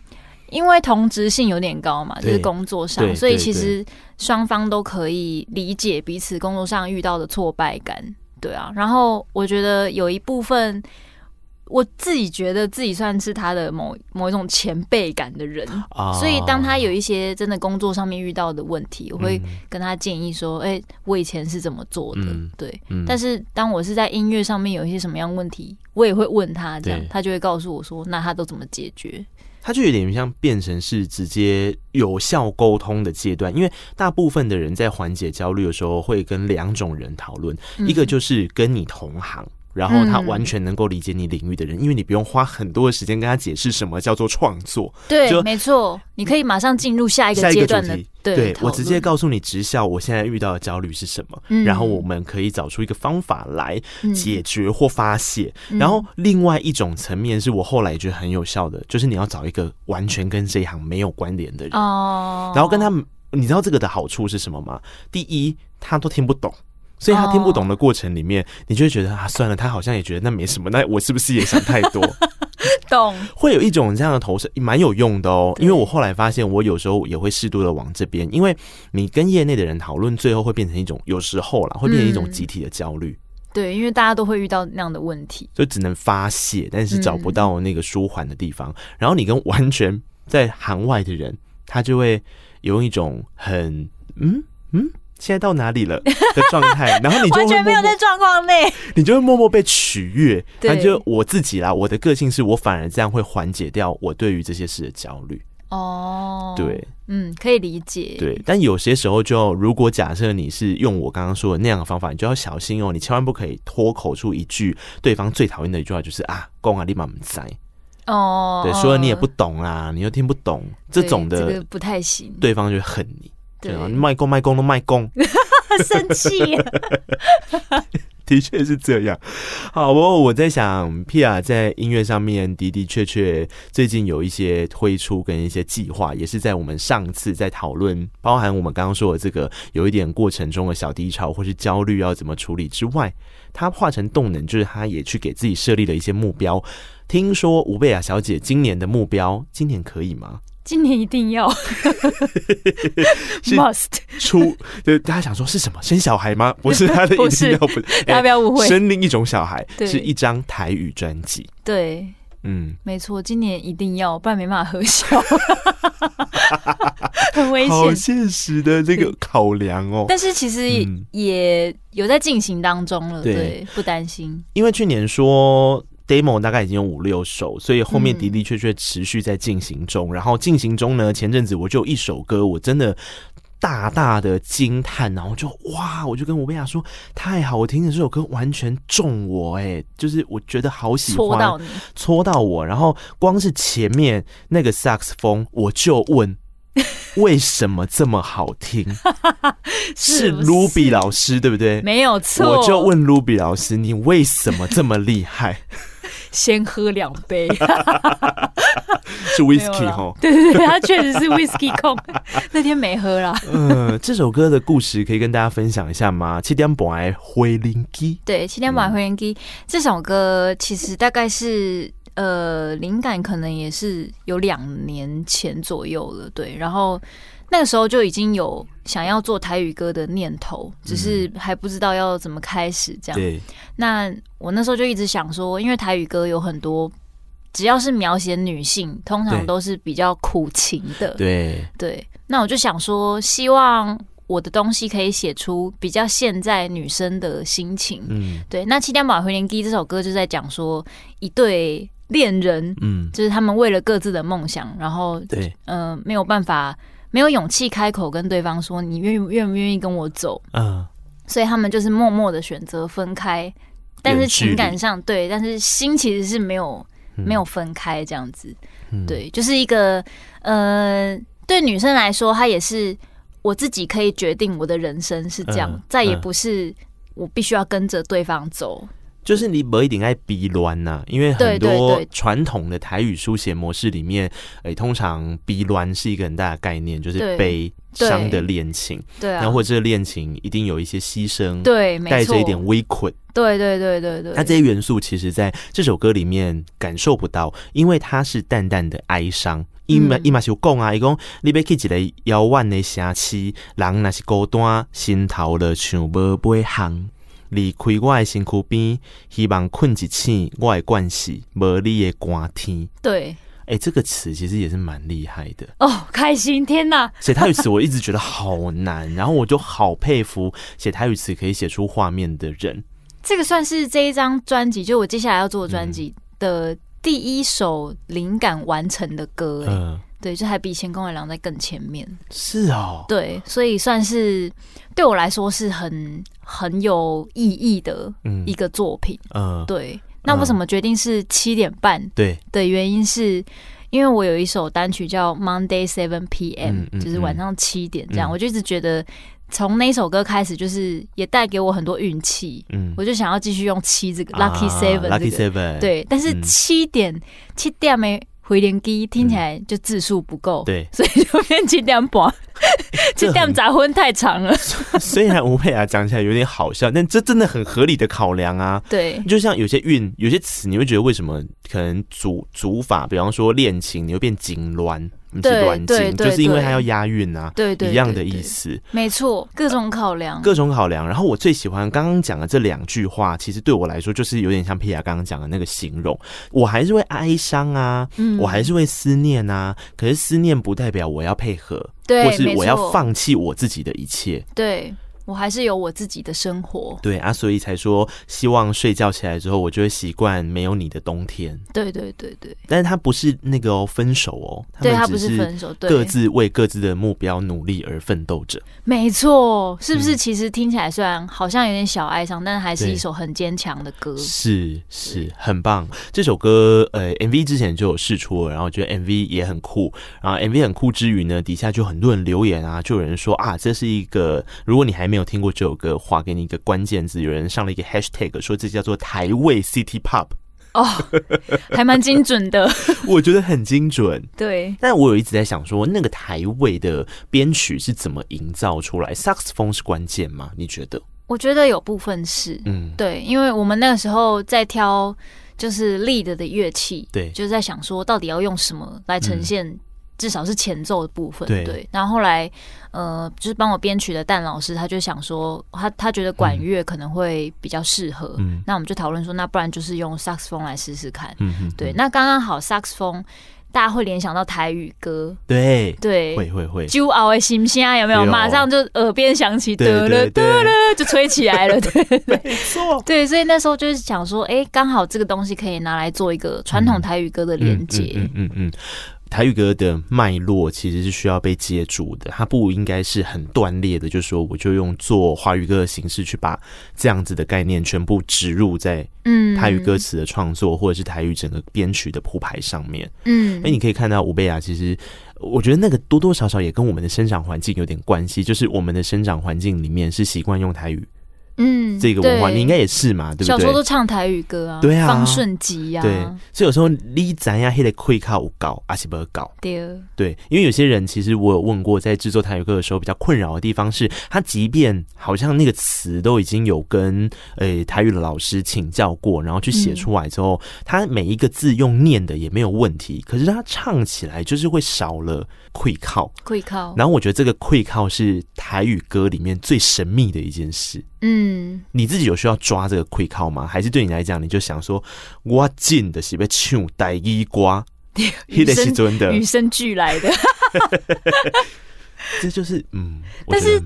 因为同职性有点高嘛，就是工作上，所以其实双方都可以理解彼此工作上遇到的挫败感。对啊，然后我觉得有一部分。我自己觉得自己算是他的某某一种前辈感的人，所以当他有一些真的工作上面遇到的问题，我会跟他建议说：“哎，我以前是怎么做的？”对。但是当我是在音乐上面有一些什么样问题，我也会问他，这样他就会告诉我说：“那他都怎么解决？”他就有点像变成是直接有效沟通的阶段，因为大部分的人在缓解焦虑的时候会跟两种人讨论，一个就是跟你同行。然后他完全能够理解你领域的人，嗯、因为你不用花很多的时间跟他解释什么叫做创作。对，没错，你可以马上进入下一个阶段的。对，对我直接告诉你直校，我现在遇到的焦虑是什么，嗯、然后我们可以找出一个方法来解决或发泄。嗯、然后另外一种层面是我后来觉得很有效的，就是你要找一个完全跟这一行没有关联的人哦，然后跟他们，你知道这个的好处是什么吗？第一，他都听不懂。所以他听不懂的过程里面，你就会觉得啊，算了，他好像也觉得那没什么，那我是不是也想太多？懂，会有一种这样的投射，蛮有用的哦。因为我后来发现，我有时候也会适度的往这边，因为你跟业内的人讨论，最后会变成一种，有时候啦，会变成一种集体的焦虑。对，因为大家都会遇到那样的问题，就只能发泄，但是找不到那个舒缓的地方。然后你跟完全在行外的人，他就会有一种很嗯嗯。现在到哪里了的状态，然后你完全没有在状况内，你就会默默被取悦。对，就我自己啦，我的个性是我反而这样会缓解掉我对于这些事的焦虑。哦，对，嗯，可以理解。对，但有些时候就如果假设你是用我刚刚说的那样的方法，你就要小心哦，你千万不可以脱口出一句对方最讨厌的一句话，就是啊，公啊，立马我们在。哦，对，说了你也不懂啊，你又听不懂，这种的这个不太行，对方就会恨你。对啊，卖功卖功都卖功，生气。的确是这样。好，不过我在想，Pia 在音乐上面的的确确最近有一些推出跟一些计划，也是在我们上次在讨论，包含我们刚刚说的这个有一点过程中的小低潮或是焦虑要怎么处理之外，他化成动能，就是他也去给自己设立了一些目标。听说吴贝雅小姐今年的目标，今年可以吗？今年一定要，must 出，就大家想说是什么？生小孩吗？不是他的一定要不，大家不要误会，生另一种小孩是一张台语专辑。对，嗯，没错，今年一定要，不然没办法核销，很危险，好现实的这个考量哦。但是其实也有在进行当中了，对，不担心。因为去年说。Demo 大概已经有五六首，所以后面的的确确持续在进行中。嗯、然后进行中呢，前阵子我就有一首歌，我真的大大的惊叹，然后就哇，我就跟吴贝雅说，太好，我听的这首歌完全中我，哎，就是我觉得好喜欢，戳到，戳到我。然后光是前面那个萨克斯风，我就问，为什么这么好听？是 Ruby 老师对不对？没有错，我就问 Ruby 老师，你为什么这么厉害？先喝两杯，是 whisky 哈？对对对，他确实是 whisky 控。那天没喝啦。嗯，这首歌的故事可以跟大家分享一下吗？七点半回林机，对，七点半回林机。这首歌其实大概是呃，灵感可能也是有两年前左右了，对，然后。那个时候就已经有想要做台语歌的念头，只是还不知道要怎么开始这样。对。那我那时候就一直想说，因为台语歌有很多，只要是描写女性，通常都是比较苦情的。对。对。那我就想说，希望我的东西可以写出比较现在女生的心情。嗯。对。那《七点马回连机》这首歌就在讲说一对恋人，嗯，就是他们为了各自的梦想，然后对，嗯、呃，没有办法。没有勇气开口跟对方说，你愿愿不愿意跟我走？嗯，所以他们就是默默的选择分开，但是情感上对，但是心其实是没有、嗯、没有分开这样子。嗯、对，就是一个呃，对女生来说，她也是我自己可以决定我的人生是这样，嗯、再也不是我必须要跟着对方走。就是你不一定爱逼乱呐，因为很多传统的台语书写模式里面，哎、欸，通常逼乱是一个很大的概念，就是悲伤的恋情，对，然后或者这个恋情一定有一些牺牲，对，带着一点微困，对对对对对。那这些元素其实在这首歌里面感受不到，因为它是淡淡的哀伤。伊嘛伊嘛是有讲啊，伊讲你要去一个遥远的城市，人若是孤单，心头了像无尾航。离开我的身躯边，希望困一醒，我的关系无你的寒天。对，哎、欸，这个词其实也是蛮厉害的哦，开心天哪！写台语词我一直觉得好难，然后我就好佩服写台语词可以写出画面的人。这个算是这一张专辑，就我接下来要做的专辑的第一首灵感完成的歌。嗯。对，就还比《前宫野狼》在更前面。是哦，对，所以算是对我来说是很很有意义的一个作品。嗯，对。那为什么决定是七点半？对的原因是因为我有一首单曲叫《Monday Seven P.M.》，就是晚上七点这样。我就一直觉得从那首歌开始，就是也带给我很多运气。嗯，我就想要继续用七这个 Lucky Seven，Lucky Seven。对，但是七点七点没。回连机听起来就字数不够，对，所以就变七点半，七点杂婚太长了。虽然吴佩雅讲起来有点好笑，但这真的很合理的考量啊。对，就像有些韵、有些词，你会觉得为什么可能组组法，比方说恋情，你会变痙攣。对对对，就是因为它要押韵啊，对对，一样的意思，没错，各种考量，各种考量。然后我最喜欢刚刚讲的这两句话，其实对我来说就是有点像皮亚刚刚讲的那个形容，我还是会哀伤啊，我还是会思念啊，可是思念不代表我要配合，对，或是我要放弃我自己的一切，对。我还是有我自己的生活，对啊，所以才说希望睡觉起来之后，我就会习惯没有你的冬天。对对对对，但是他不是那个、哦、分手哦，对他不是分手，各自为各自的目标努力而奋斗着。没错，是不是？其实听起来虽然好像有点小哀伤，嗯、但还是一首很坚强的歌。是是，很棒。这首歌呃，MV 之前就有试出了，然后觉得 MV 也很酷。然后 MV 很酷之余呢，底下就很多人留言啊，就有人说啊，这是一个如果你还没有听过这首歌，画给你一个关键字，有人上了一个 hashtag 说这叫做台味 City Pop 哦，还蛮精准的，我觉得很精准。对，但我有一直在想说，那个台味的编曲是怎么营造出来？萨克斯风是关键吗？你觉得？我觉得有部分是，嗯，对，因为我们那个时候在挑就是 lead 的乐器，对，就是在想说到底要用什么来呈现、嗯。至少是前奏的部分，对，对。然后后来，呃，就是帮我编曲的蛋老师，他就想说，他他觉得管乐可能会比较适合。嗯。那我们就讨论说，那不然就是用萨克斯风来试试看。嗯嗯。对，那刚刚好，萨克斯风大家会联想到台语歌。对对。会会会。就熬的心声有没有？马上就耳边响起，得了得了，就吹起来了。对。没错。对，所以那时候就是想说，哎，刚好这个东西可以拿来做一个传统台语歌的连接。嗯嗯嗯。台语歌的脉络其实是需要被接住的，它不应该是很断裂的。就是说，我就用做华语歌的形式去把这样子的概念全部植入在嗯台语歌词的创作，或者是台语整个编曲的铺排上面。嗯，哎，你可以看到吴贝雅，其实我觉得那个多多少少也跟我们的生长环境有点关系，就是我们的生长环境里面是习惯用台语。嗯，这个文化你应该也是嘛，对不对？小时候都唱台语歌啊，对啊，方顺吉呀，对，所以有时候你怎样还得会靠搞，阿西伯搞？对，对，因为有些人其实我有问过，在制作台语歌的时候，比较困扰的地方是，他即便好像那个词都已经有跟呃台语的老师请教过，然后去写出来之后，他每一个字用念的也没有问题，可是他唱起来就是会少了会靠，会靠。然后我觉得这个会靠是台语歌里面最神秘的一件事。嗯，你自己有需要抓这个气口吗？还是对你来讲，你就想说，我进的是被唱台语歌，与生与生俱来的，这就是嗯，但是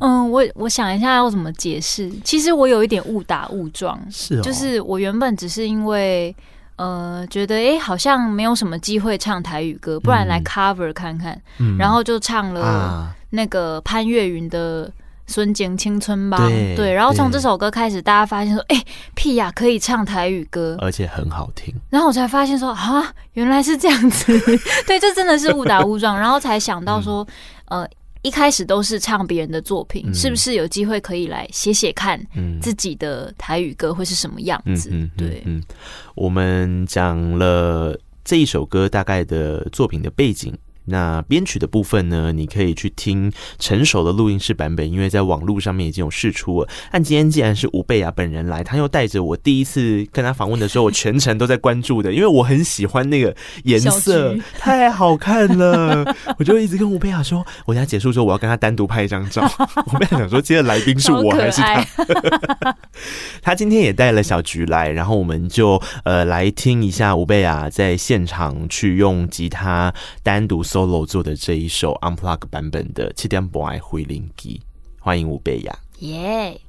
嗯，我我想一下要怎么解释。其实我有一点误打误撞，是、哦，就是我原本只是因为呃觉得哎、欸，好像没有什么机会唱台语歌，不然来 cover 看看，嗯、然后就唱了那个潘越云的。孙景青春吧，对，对，然后从这首歌开始，大家发现说，哎、欸，屁呀，可以唱台语歌，而且很好听。然后我才发现说，啊，原来是这样子，对，这真的是误打误撞，然后才想到说，嗯、呃，一开始都是唱别人的作品，嗯、是不是有机会可以来写写看，自己的台语歌会是什么样子？嗯、对，嗯，我们讲了这一首歌大概的作品的背景。那编曲的部分呢，你可以去听成熟的录音室版本，因为在网络上面已经有试出了。但今天既然是吴贝雅本人来，他又带着我第一次跟他访问的时候，我全程都在关注的，因为我很喜欢那个颜色，太好看了。我就一直跟吴贝雅说，我等下结束之后我要跟他单独拍一张照。吴贝雅想说，今天来宾是我还是他？他今天也带了小菊来，然后我们就呃来听一下吴贝雅在现场去用吉他单独。Solo 做的这一首 unplug 版本的七点半的回零机，欢迎吴贝雅。耶！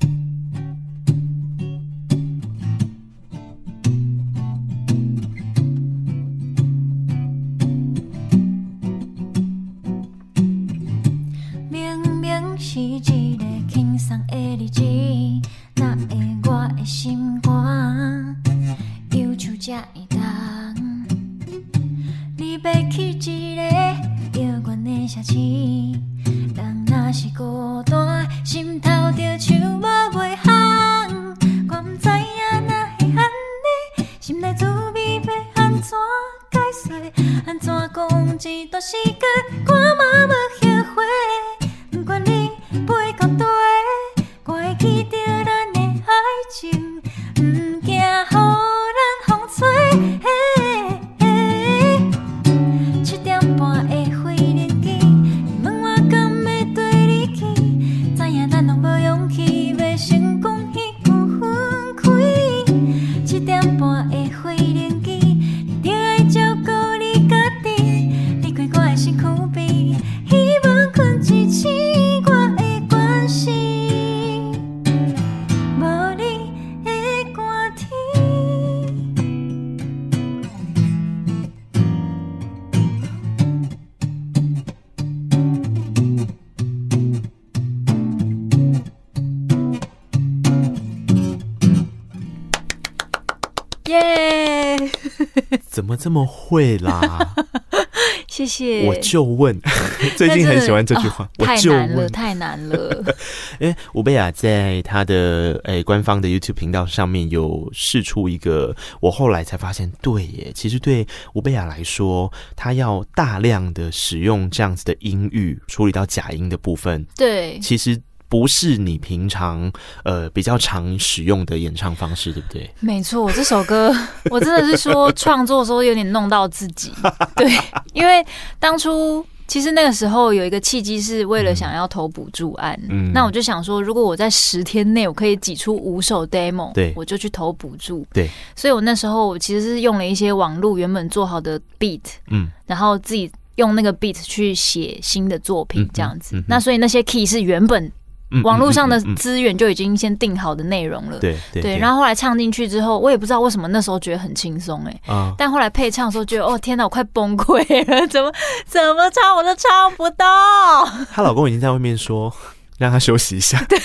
明明是一个轻松的日子，哪会我的心肝忧愁这么重？要去一个遥远的？城市，人若是孤单，心头就像无袂响。我毋知影哪会安尼，心内滋味要安怎解释？安怎讲一段时间，我嘛无后悔。不管你飞到底，我会记着咱的爱情，毋惊予咱风吹。么这么会啦？谢谢。我就问，最近很喜欢这句话。哦、太难了，太难了。因为吴贝雅在他的诶、欸、官方的 YouTube 频道上面有试出一个，我后来才发现，对耶，其实对吴贝雅来说，他要大量的使用这样子的音域处理到假音的部分。对，其实。不是你平常呃比较常使用的演唱方式，对不对？没错，这首歌 我真的是说创作的时候有点弄到自己，对，因为当初其实那个时候有一个契机是为了想要投补助案，嗯，那我就想说，如果我在十天内我可以挤出五首 demo，对，我就去投补助，对，所以我那时候我其实是用了一些网络原本做好的 beat，嗯，然后自己用那个 beat 去写新的作品，这样子，嗯嗯嗯、那所以那些 key 是原本。网络上的资源就已经先定好的内容了，对对，然后后来唱进去之后，我也不知道为什么那时候觉得很轻松哎，但后来配唱的时候觉得哦天哪，我快崩溃了，怎么怎么唱我都唱不到。她老公已经在外面说让他休息一下，对，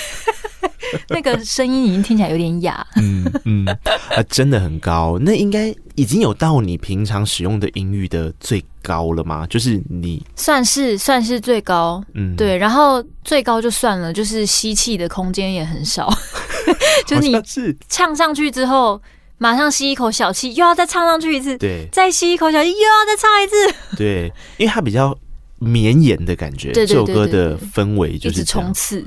那个声音已经听起来有点哑，嗯嗯，啊真的很高，那应该已经有到你平常使用的音域的最高了吗？就是你算是算是最高，嗯，对。然后最高就算了，就是吸气的空间也很少，就是你唱上去之后，马上吸一口小气，又要再唱上去一次，对，再吸一口小气，又要再唱一次，对，因为它比较绵延的感觉。这首歌的氛围就是冲刺，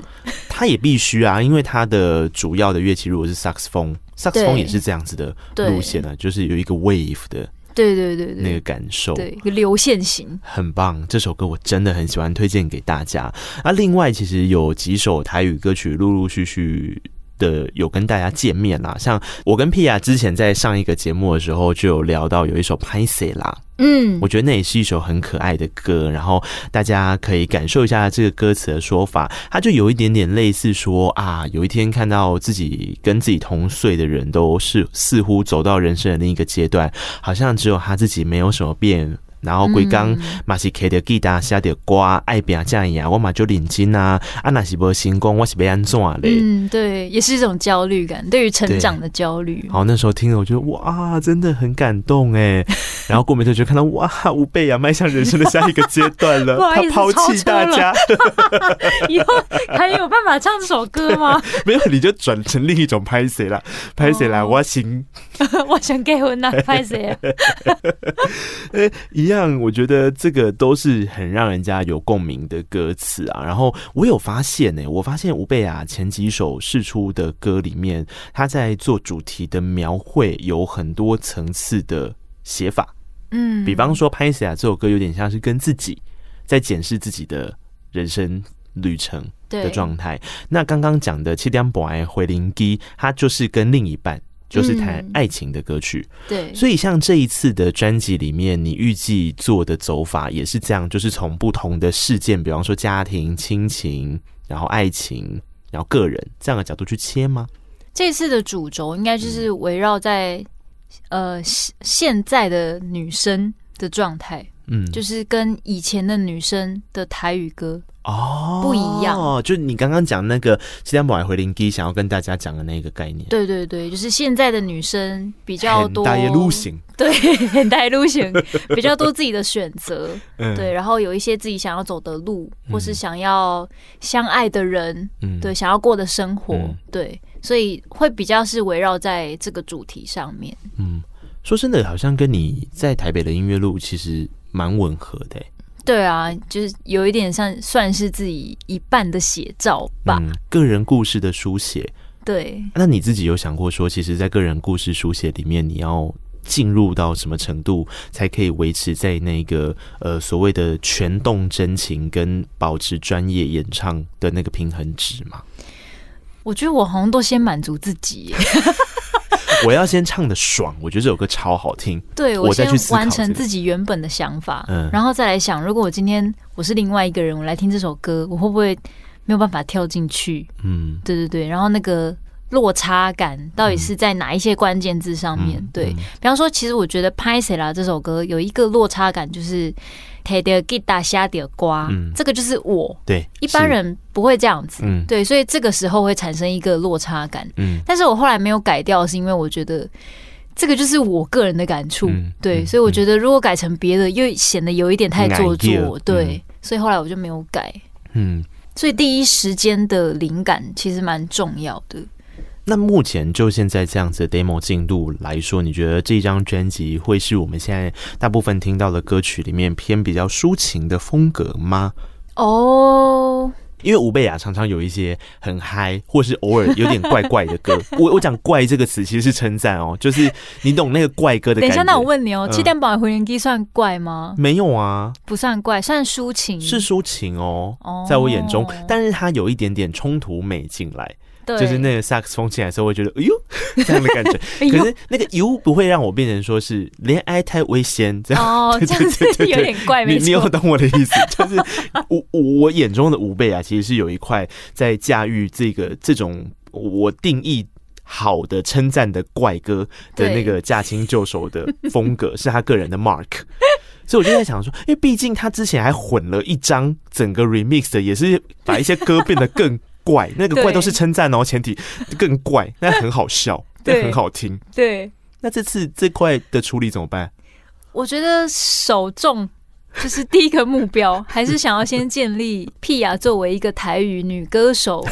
它也必须啊，因为它的主要的乐器如果是萨克斯风，萨克斯风也是这样子的路线啊，就是有一个 wave 的。对对对对，那个感受，对，一个流线型，很棒。这首歌我真的很喜欢，推荐给大家。那另外，其实有几首台语歌曲陆陆续续的有跟大家见面啦。像我跟 Pia 之前在上一个节目的时候，就有聊到有一首《歹势啦》。嗯，我觉得那也是一首很可爱的歌，然后大家可以感受一下这个歌词的说法，它就有一点点类似说啊，有一天看到自己跟自己同岁的人都是似乎走到人生的另一个阶段，好像只有他自己没有什么变。然后规刚嘛是开着吉他写着歌，爱拼这样，我嘛就认真啊，啊那是无成功，我是要安怎嘞？嗯，对，也是一种焦虑感，对于成长的焦虑。好，那时候听了，我觉得哇，真的很感动哎。然后过没多久看到哇，吾辈啊，迈向人生的下一个阶段了，他抛弃大家，以后还有办法唱这首歌吗？没有，你就转成另一种拍谁了，拍谁啦？我行，我想结婚了，拍谁？哎，一样，我觉得这个都是很让人家有共鸣的歌词啊。然后我有发现呢，我发现吴贝雅前几首试出的歌里面，他在做主题的描绘有很多层次的写法。嗯，比方说《拍谢啊》这首歌有点像是跟自己在检视自己的人生旅程的状态。那刚刚讲的《七点半回零机》，它就是跟另一半就是谈爱情的歌曲。对，所以像这一次的专辑里面，你预计做的走法也是这样，就是从不同的事件，比方说家庭、亲情，然后爱情，然后个人这样的角度去切吗？这次的主轴应该就是围绕在。呃，现在的女生的状态，嗯，就是跟以前的女生的台语歌哦不一样哦。就你刚刚讲那个《七点半回零机》，想要跟大家讲的那个概念。对对对，就是现在的女生比较多，大路型，对，很大路型，比较多自己的选择，嗯，对，然后有一些自己想要走的路，或是想要相爱的人，嗯，对，想要过的生活，嗯、对。所以会比较是围绕在这个主题上面。嗯，说真的，好像跟你在台北的音乐路其实蛮吻合的。对啊，就是有一点像算是自己一半的写照吧。嗯，个人故事的书写。对。那你自己有想过说，其实，在个人故事书写里面，你要进入到什么程度，才可以维持在那个呃所谓的全动真情跟保持专业演唱的那个平衡值吗？我觉得我好像都先满足自己，我要先唱的爽，我觉得这首歌超好听。对，我先完成自己原本的想法，嗯，然后再来想，如果我今天我是另外一个人，我来听这首歌，我会不会没有办法跳进去？嗯，对对对，然后那个落差感到底是在哪一些关键字上面？对，比方说，其实我觉得《拍谁啦》这首歌有一个落差感，就是。提着吉他写着歌，这个就是我。对，一般人不会这样子。嗯，对，所以这个时候会产生一个落差感。嗯，但是我后来没有改掉，是因为我觉得这个就是我个人的感触。嗯、对，所以我觉得如果改成别的，又显得有一点太做作。对，所以后来我就没有改。嗯，所以第一时间的灵感其实蛮重要的。那目前就现在这样子的 demo 进度来说，你觉得这张专辑会是我们现在大部分听到的歌曲里面偏比较抒情的风格吗？哦，oh. 因为吴贝雅常常有一些很嗨，或是偶尔有点怪怪的歌。我我讲怪这个词其实是称赞哦，就是你懂那个怪歌的感觉。等一下，那我问你哦，七点半回零机算怪吗？没有啊，不算怪，算抒情，是抒情哦，oh. 在我眼中，但是它有一点点冲突美进来。对就是那个萨克斯风起来的时候，会觉得哎呦 这样的感觉。可是那个“呦”不会让我变成说是恋爱太危险这样。哦，这样子有点怪。你你有懂我的意思？就是我我眼中的吾辈啊，其实是有一块在驾驭这个这种我定义好的称赞的怪哥的那个驾轻就熟的风格，是他个人的 mark。所以我就在想说，因为毕竟他之前还混了一张整个 remix 的，也是把一些歌变得更。怪，那个怪都是称赞哦，前提 更怪，那很好笑，但很好听。对，那这次这块的处理怎么办？我觉得首重就是第一个目标，还是想要先建立 Pia 作为一个台语女歌手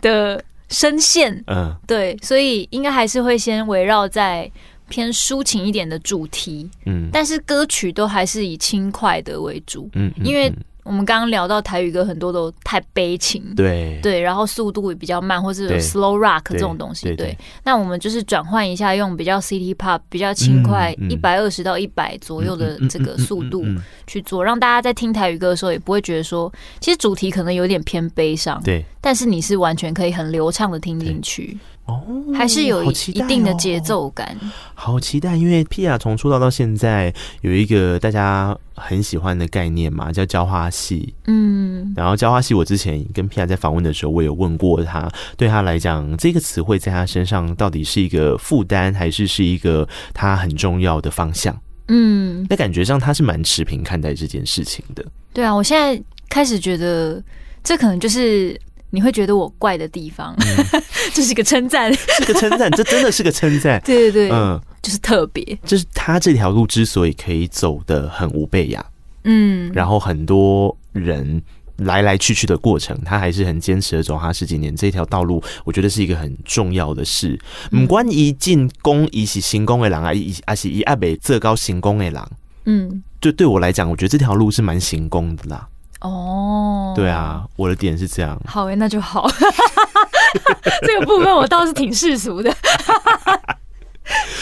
的 声线。嗯，对，所以应该还是会先围绕在偏抒情一点的主题。嗯，但是歌曲都还是以轻快的为主。嗯，因为。我们刚刚聊到台语歌很多都太悲情，对。对，然后速度也比较慢，或是有 slow rock 这种东西，对，对，对。那我们就是转换一下，用比较 city pop 比较轻快，一百二十到一百左右的这个速度去做，让大家在听台语歌的时候也不会觉得说，其实主题可能有点偏悲伤，对，但是你是完全可以很流畅的听进去。哦，还是有一定的节奏感，好期待！因为 Pia 从出道到现在有一个大家很喜欢的概念嘛，叫浇花系。嗯，然后浇花系，我之前跟 Pia 在访问的时候，我有问过他，对他来讲，这个词汇在他身上到底是一个负担，还是是一个他很重要的方向？嗯，那感觉上他是蛮持平看待这件事情的。对啊，我现在开始觉得这可能就是你会觉得我怪的地方，嗯、这是一个称赞，是个称赞，这真的是个称赞。对对对，嗯，就是特别，就是他这条路之所以可以走得很无备呀，嗯，然后很多人。来来去去的过程，他还是很坚持的走他十几年这条道路，我觉得是一个很重要的事。不管一进攻，一是行宫的人啊，一还是一阿北这高行宫的人，嗯，就对我来讲，我觉得这条路是蛮行宫的啦。哦，对啊，我的点是这样。好诶，那就好。这个部分我倒是挺世俗的，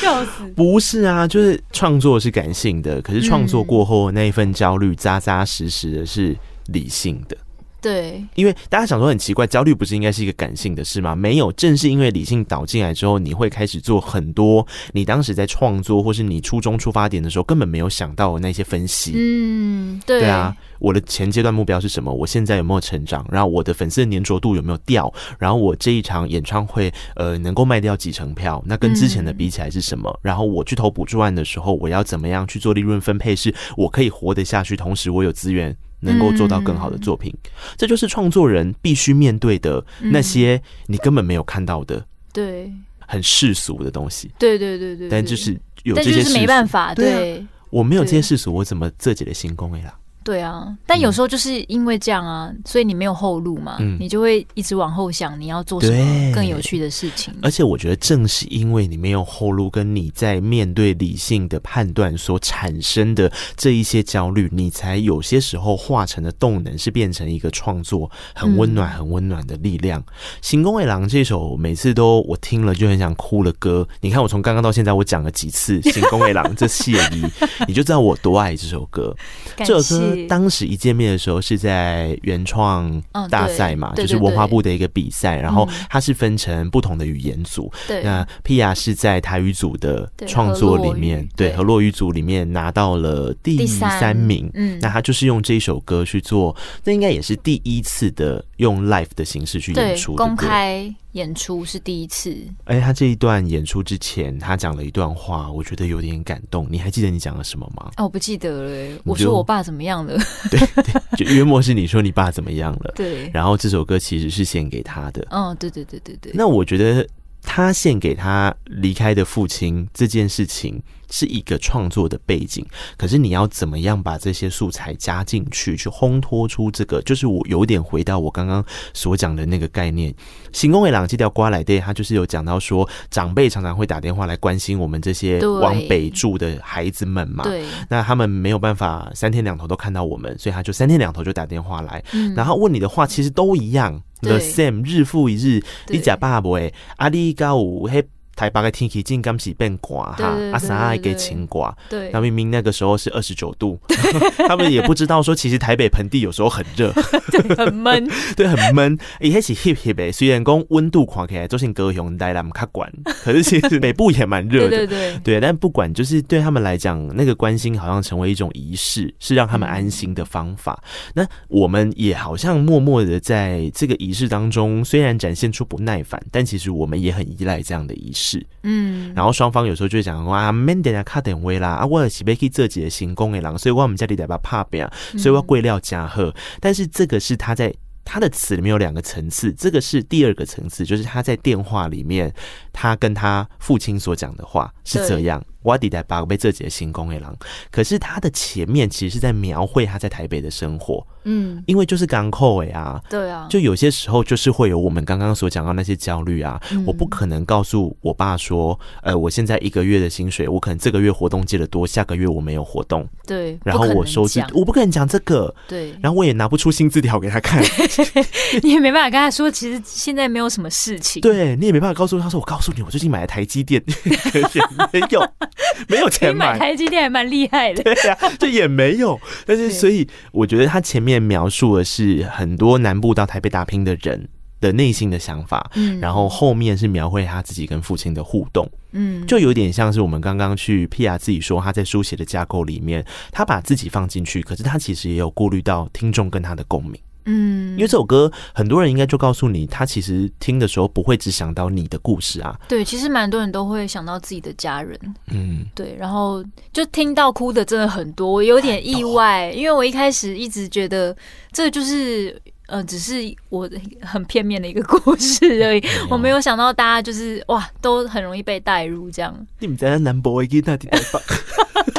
笑死。不是啊，就是创作是感性的，可是创作过后那一份焦虑，扎扎实实的是。理性的。对，因为大家想说很奇怪，焦虑不是应该是一个感性的事吗？没有，正是因为理性导进来之后，你会开始做很多你当时在创作或是你初衷出发点的时候根本没有想到的那些分析。嗯，对，对啊，我的前阶段目标是什么？我现在有没有成长？然后我的粉丝的粘着度有没有掉？然后我这一场演唱会呃能够卖掉几成票？那跟之前的比起来是什么？嗯、然后我去投补助案的时候，我要怎么样去做利润分配？是我可以活得下去，同时我有资源。能够做到更好的作品，嗯、这就是创作人必须面对的那些你根本没有看到的，嗯、对，很世俗的东西。对对对对，但就是有这些世俗，没办法，对，我没有这些世俗，我怎么自己的行功哎啦？对啊，但有时候就是因为这样啊，嗯、所以你没有后路嘛，嗯、你就会一直往后想你要做什么更有趣的事情。而且我觉得正是因为你没有后路，跟你在面对理性的判断所产生的这一些焦虑，你才有些时候化成的动能是变成一个创作很温暖、很温暖的力量。嗯、行宫卫郎这首每次都我听了就很想哭的歌，你看我从刚刚到现在我讲了几次行宫卫郎这谢意，你就知道我多爱这首歌。这首歌。当时一见面的时候是在原创大赛嘛，就是文化部的一个比赛，然后它是分成不同的语言组。对，那 Pia 是在台语组的创作里面，对，和落语组里面拿到了第三名。嗯，那他就是用这首歌去做，那应该也是第一次的用 live 的形式去演出，公开。演出是第一次，哎，他这一段演出之前，他讲了一段话，我觉得有点感动。你还记得你讲了什么吗？哦，我不记得了。我说我爸怎么样了？对 对，就约莫是你说你爸怎么样了？对。然后这首歌其实是献给他的。嗯、哦，对对对对对。那我觉得他献给他离开的父亲这件事情。是一个创作的背景，可是你要怎么样把这些素材加进去，去烘托出这个？就是我有点回到我刚刚所讲的那个概念。行宫卫郎这条瓜来对，他就是有讲到说，长辈常常会打电话来关心我们这些往北住的孩子们嘛。对，那他们没有办法三天两头都看到我们，所以他就三天两头就打电话来，嗯、然后问你的话其实都一样，the same，日复一日。你假爸不会阿里高五黑。台北的天气竟然是变寒哈，阿三爱给晴刮，对，那明明那个时候是二十九度，他们也不知道说，其实台北盆地有时候很热，对，很闷，对，很闷。一开始 hip hip 诶，虽然讲温度看起来都是高雄台南较管，可是其实北部也蛮热的，对对对，对。但不管，就是对他们来讲，那个关心好像成为一种仪式，是让他们安心的方法。那我们也好像默默的在这个仪式当中，虽然展现出不耐烦，但其实我们也很依赖这样的仪式。是，嗯，然后双方有时候就会讲说啊，免得啊卡点位啦，啊，我是被去做几个行宫的人，所以我们家里得把怕变，所以我要贵料加贺。但是这个是他在他的词里面有两个层次，这个是第二个层次，就是他在电话里面他跟他父亲所讲的话是这样。我底在八个被这几个行宫的人，可是他的前面其实是在描绘他在台北的生活。嗯，因为就是港口哎啊，对啊，就有些时候就是会有我们刚刚所讲到那些焦虑啊。嗯、我不可能告诉我爸说，呃，我现在一个月的薪水，我可能这个月活动借的多，下个月我没有活动。对，然后我收支，我不可能讲这个。对，然后我也拿不出薪资条给他看，你也没办法跟他说，其实现在没有什么事情。对，你也没办法告诉他说，我告诉你，我最近买了台积电，也没有，没有钱买，买台积电还蛮厉害的。对呀、啊，这也没有。但是，所以我觉得他前面。描述的是很多南部到台北打拼的人的内心的想法，嗯，然后后面是描绘他自己跟父亲的互动，嗯，就有点像是我们刚刚去 Pia 自己说他在书写的架构里面，他把自己放进去，可是他其实也有顾虑到听众跟他的共鸣。嗯，因为这首歌很多人应该就告诉你，他其实听的时候不会只想到你的故事啊。对，其实蛮多人都会想到自己的家人。嗯，对，然后就听到哭的真的很多，我有点意外，因为我一开始一直觉得这就是呃，只是我很片面的一个故事而已，我没有想到大家就是哇，都很容易被带入这样。你们在南博已经那地方，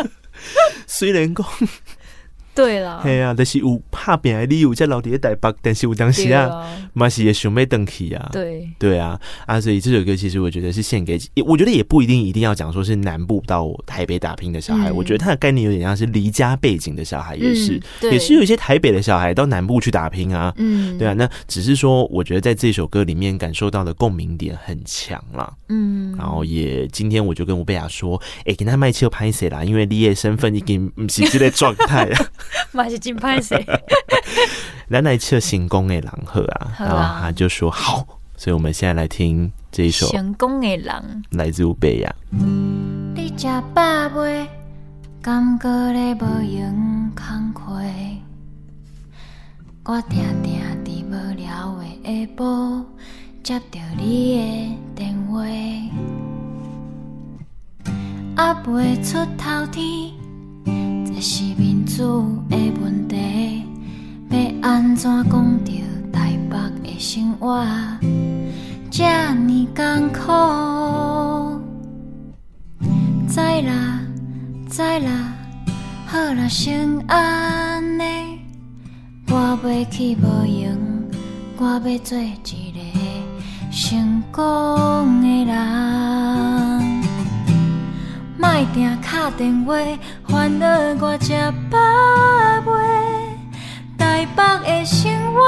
虽然讲。对啦，对啊，但是有怕病的理由在老爹台北，但是有当时啊，嘛是也想要登去啊。对对啊，啊，所以这首歌其实我觉得是献给，我觉得也不一定一定要讲说是南部到台北打拼的小孩，嗯、我觉得他的概念有点像是离家背景的小孩，也是，嗯、也是有一些台北的小孩到南部去打拼啊。嗯，对啊，那只是说，我觉得在这首歌里面感受到的共鸣点很强啦。嗯，然后也今天我就跟吴贝雅说，哎、欸，跟他卖车拍谁啦？因为你的身份已经不是这个状态啊。马是真歹势。咱来测成功的人好啊，然后他就说好，所以我们现在来听这一首成功的人，来自于贝雅。你吃饱未？感觉咧无用工课，我定定伫无聊的下晡接到你的电话，还未出头天。这是民主的问题，要安怎讲着台北的生活这呢艰苦？知啦，知啦，好啦，先安尼。我要去无用，我要做一个成功的人。莫定敲电话，烦恼我吃饱袂？台北的生活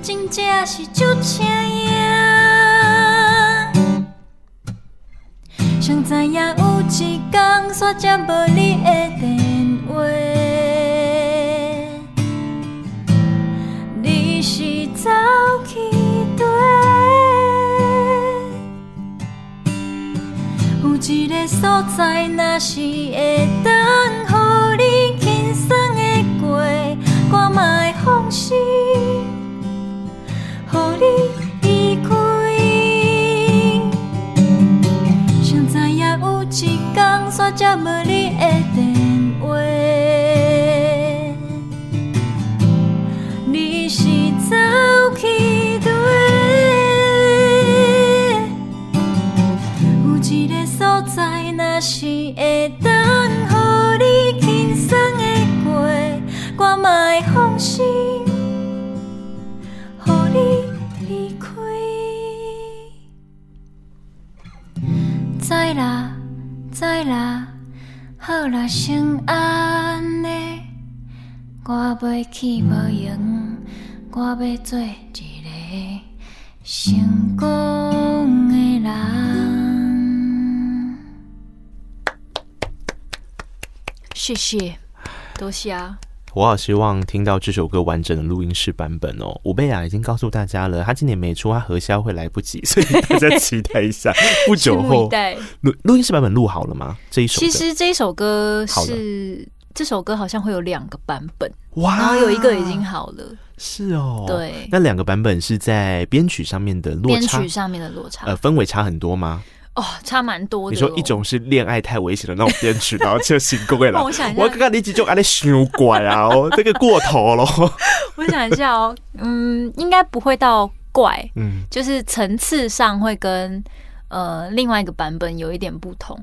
真正是就这样。谁知影有一天煞接无你的电所在，若是会当，予你轻松的过，我嘛会放心，予你离开。谁知影有一天煞接无好啦，先安尼。我要去无用，我要做一个成功的人。谢谢，多谢啊！我好希望听到这首歌完整的录音室版本哦。吴贝雅已经告诉大家了，他今年没出，他核销会来不及，所以大家期待一下。不久后，录录音室版本录好了吗？这一首其实这一首歌是了这首歌好像会有两个版本，哇，然后有一个已经好了，是哦，对。那两个版本是在编曲上面的落差，编曲上面的落差，呃，氛围差很多吗？哦，差蛮多的。你说一种是恋爱太危险的那种编曲，然后就成功了。我想一下，我刚刚你几就爱的伤怪啊！哦，这个过头了。我想一下哦，嗯，应该不会到怪，嗯，就是层次上会跟呃另外一个版本有一点不同。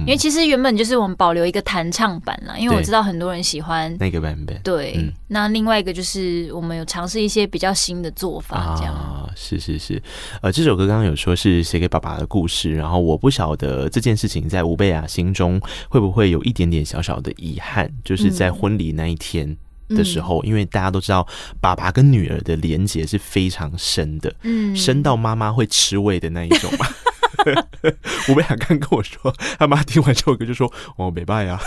因为其实原本就是我们保留一个弹唱版啦，因为我知道很多人喜欢那个版本。对，嗯、那另外一个就是我们有尝试一些比较新的做法，这样。啊，是是是，呃，这首歌刚刚有说是写给爸爸的故事，然后我不晓得这件事情在吴贝雅心中会不会有一点点小小的遗憾，就是在婚礼那一天的时候，嗯、因为大家都知道爸爸跟女儿的连结是非常深的，嗯，深到妈妈会吃味的那一种嘛。吴贝雅刚跟我说，他妈听完这首歌就说：“哦，美拜呀，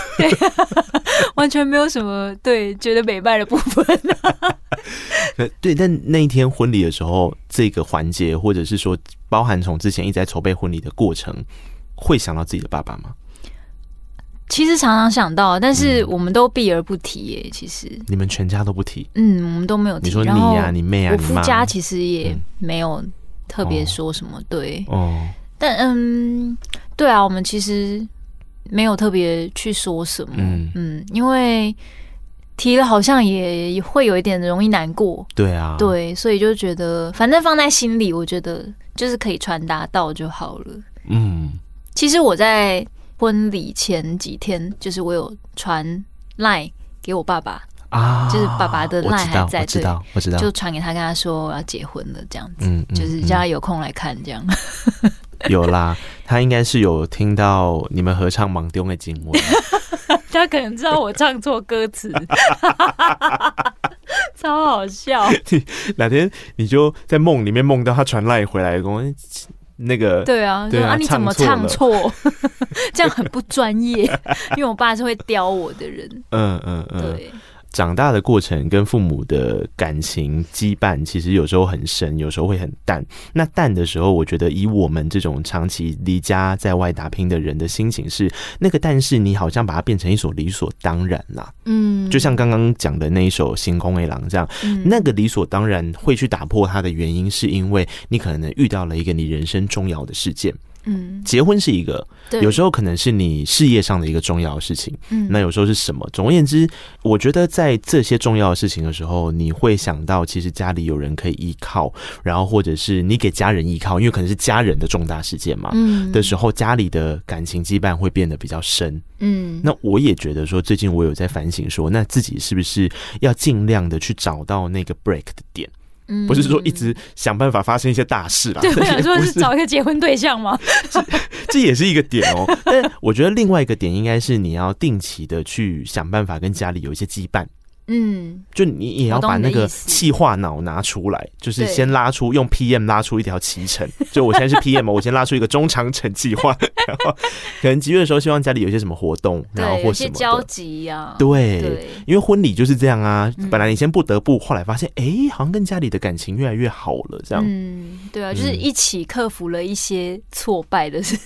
完全没有什么对觉得美拜的部分、啊。”对，但那一天婚礼的时候，这个环节，或者是说包含从之前一直在筹备婚礼的过程，会想到自己的爸爸吗？其其实常常想到，但是我们都避而不提耶。其实你们全家都不提，嗯，我们都没有提。你说你呀，你妹啊，我夫家其实也没有特别说什么，对，哦，但嗯，对啊，我们其实没有特别去说什么，嗯嗯，因为。提了好像也会有一点容易难过，对啊，对，所以就觉得反正放在心里，我觉得就是可以传达到就好了。嗯，其实我在婚礼前几天，就是我有传赖给我爸爸啊，就是爸爸的赖还在，我知道，我知道，就传给他，跟他说我要结婚了，这样子，嗯，就是叫他有空来看，这样。有啦，他应该是有听到你们合唱《盲丢》的经文。他可能知道我唱错歌词，超好笑。你哪天你就在梦里面梦到他传赖回来，跟我那个对啊，对啊，你怎么唱错？这样很不专业，因为我爸是会刁我的人。嗯嗯嗯，对。长大的过程跟父母的感情羁绊，其实有时候很深，有时候会很淡。那淡的时候，我觉得以我们这种长期离家在外打拼的人的心情是，那个但是你好像把它变成一所理所当然啦。嗯，就像刚刚讲的那一首《星空为狼》这样，嗯，那个理所当然会去打破它的原因，是因为你可能遇到了一个你人生重要的事件。嗯，结婚是一个，有时候可能是你事业上的一个重要的事情。嗯，那有时候是什么？总而言之，我觉得在这些重要的事情的时候，你会想到其实家里有人可以依靠，然后或者是你给家人依靠，因为可能是家人的重大事件嘛。嗯，的时候，家里的感情羁绊会变得比较深。嗯，那我也觉得说，最近我有在反省说，那自己是不是要尽量的去找到那个 break 的点。不是说一直想办法发生一些大事啦，对，我想说是找一个结婚对象吗？这这也是一个点哦。但我觉得另外一个点应该是你要定期的去想办法跟家里有一些羁绊。嗯，就你也要把那个气化脑拿出来，就是先拉出用 PM 拉出一条脐橙。就我现在是 PM，我先拉出一个中长程计划，然后可能几月的时候希望家里有一些什么活动，然后或什么交集呀。对，因为婚礼就是这样啊。本来你先不得不，后来发现，哎，好像跟家里的感情越来越好了，这样。嗯，对啊，就是一起克服了一些挫败的事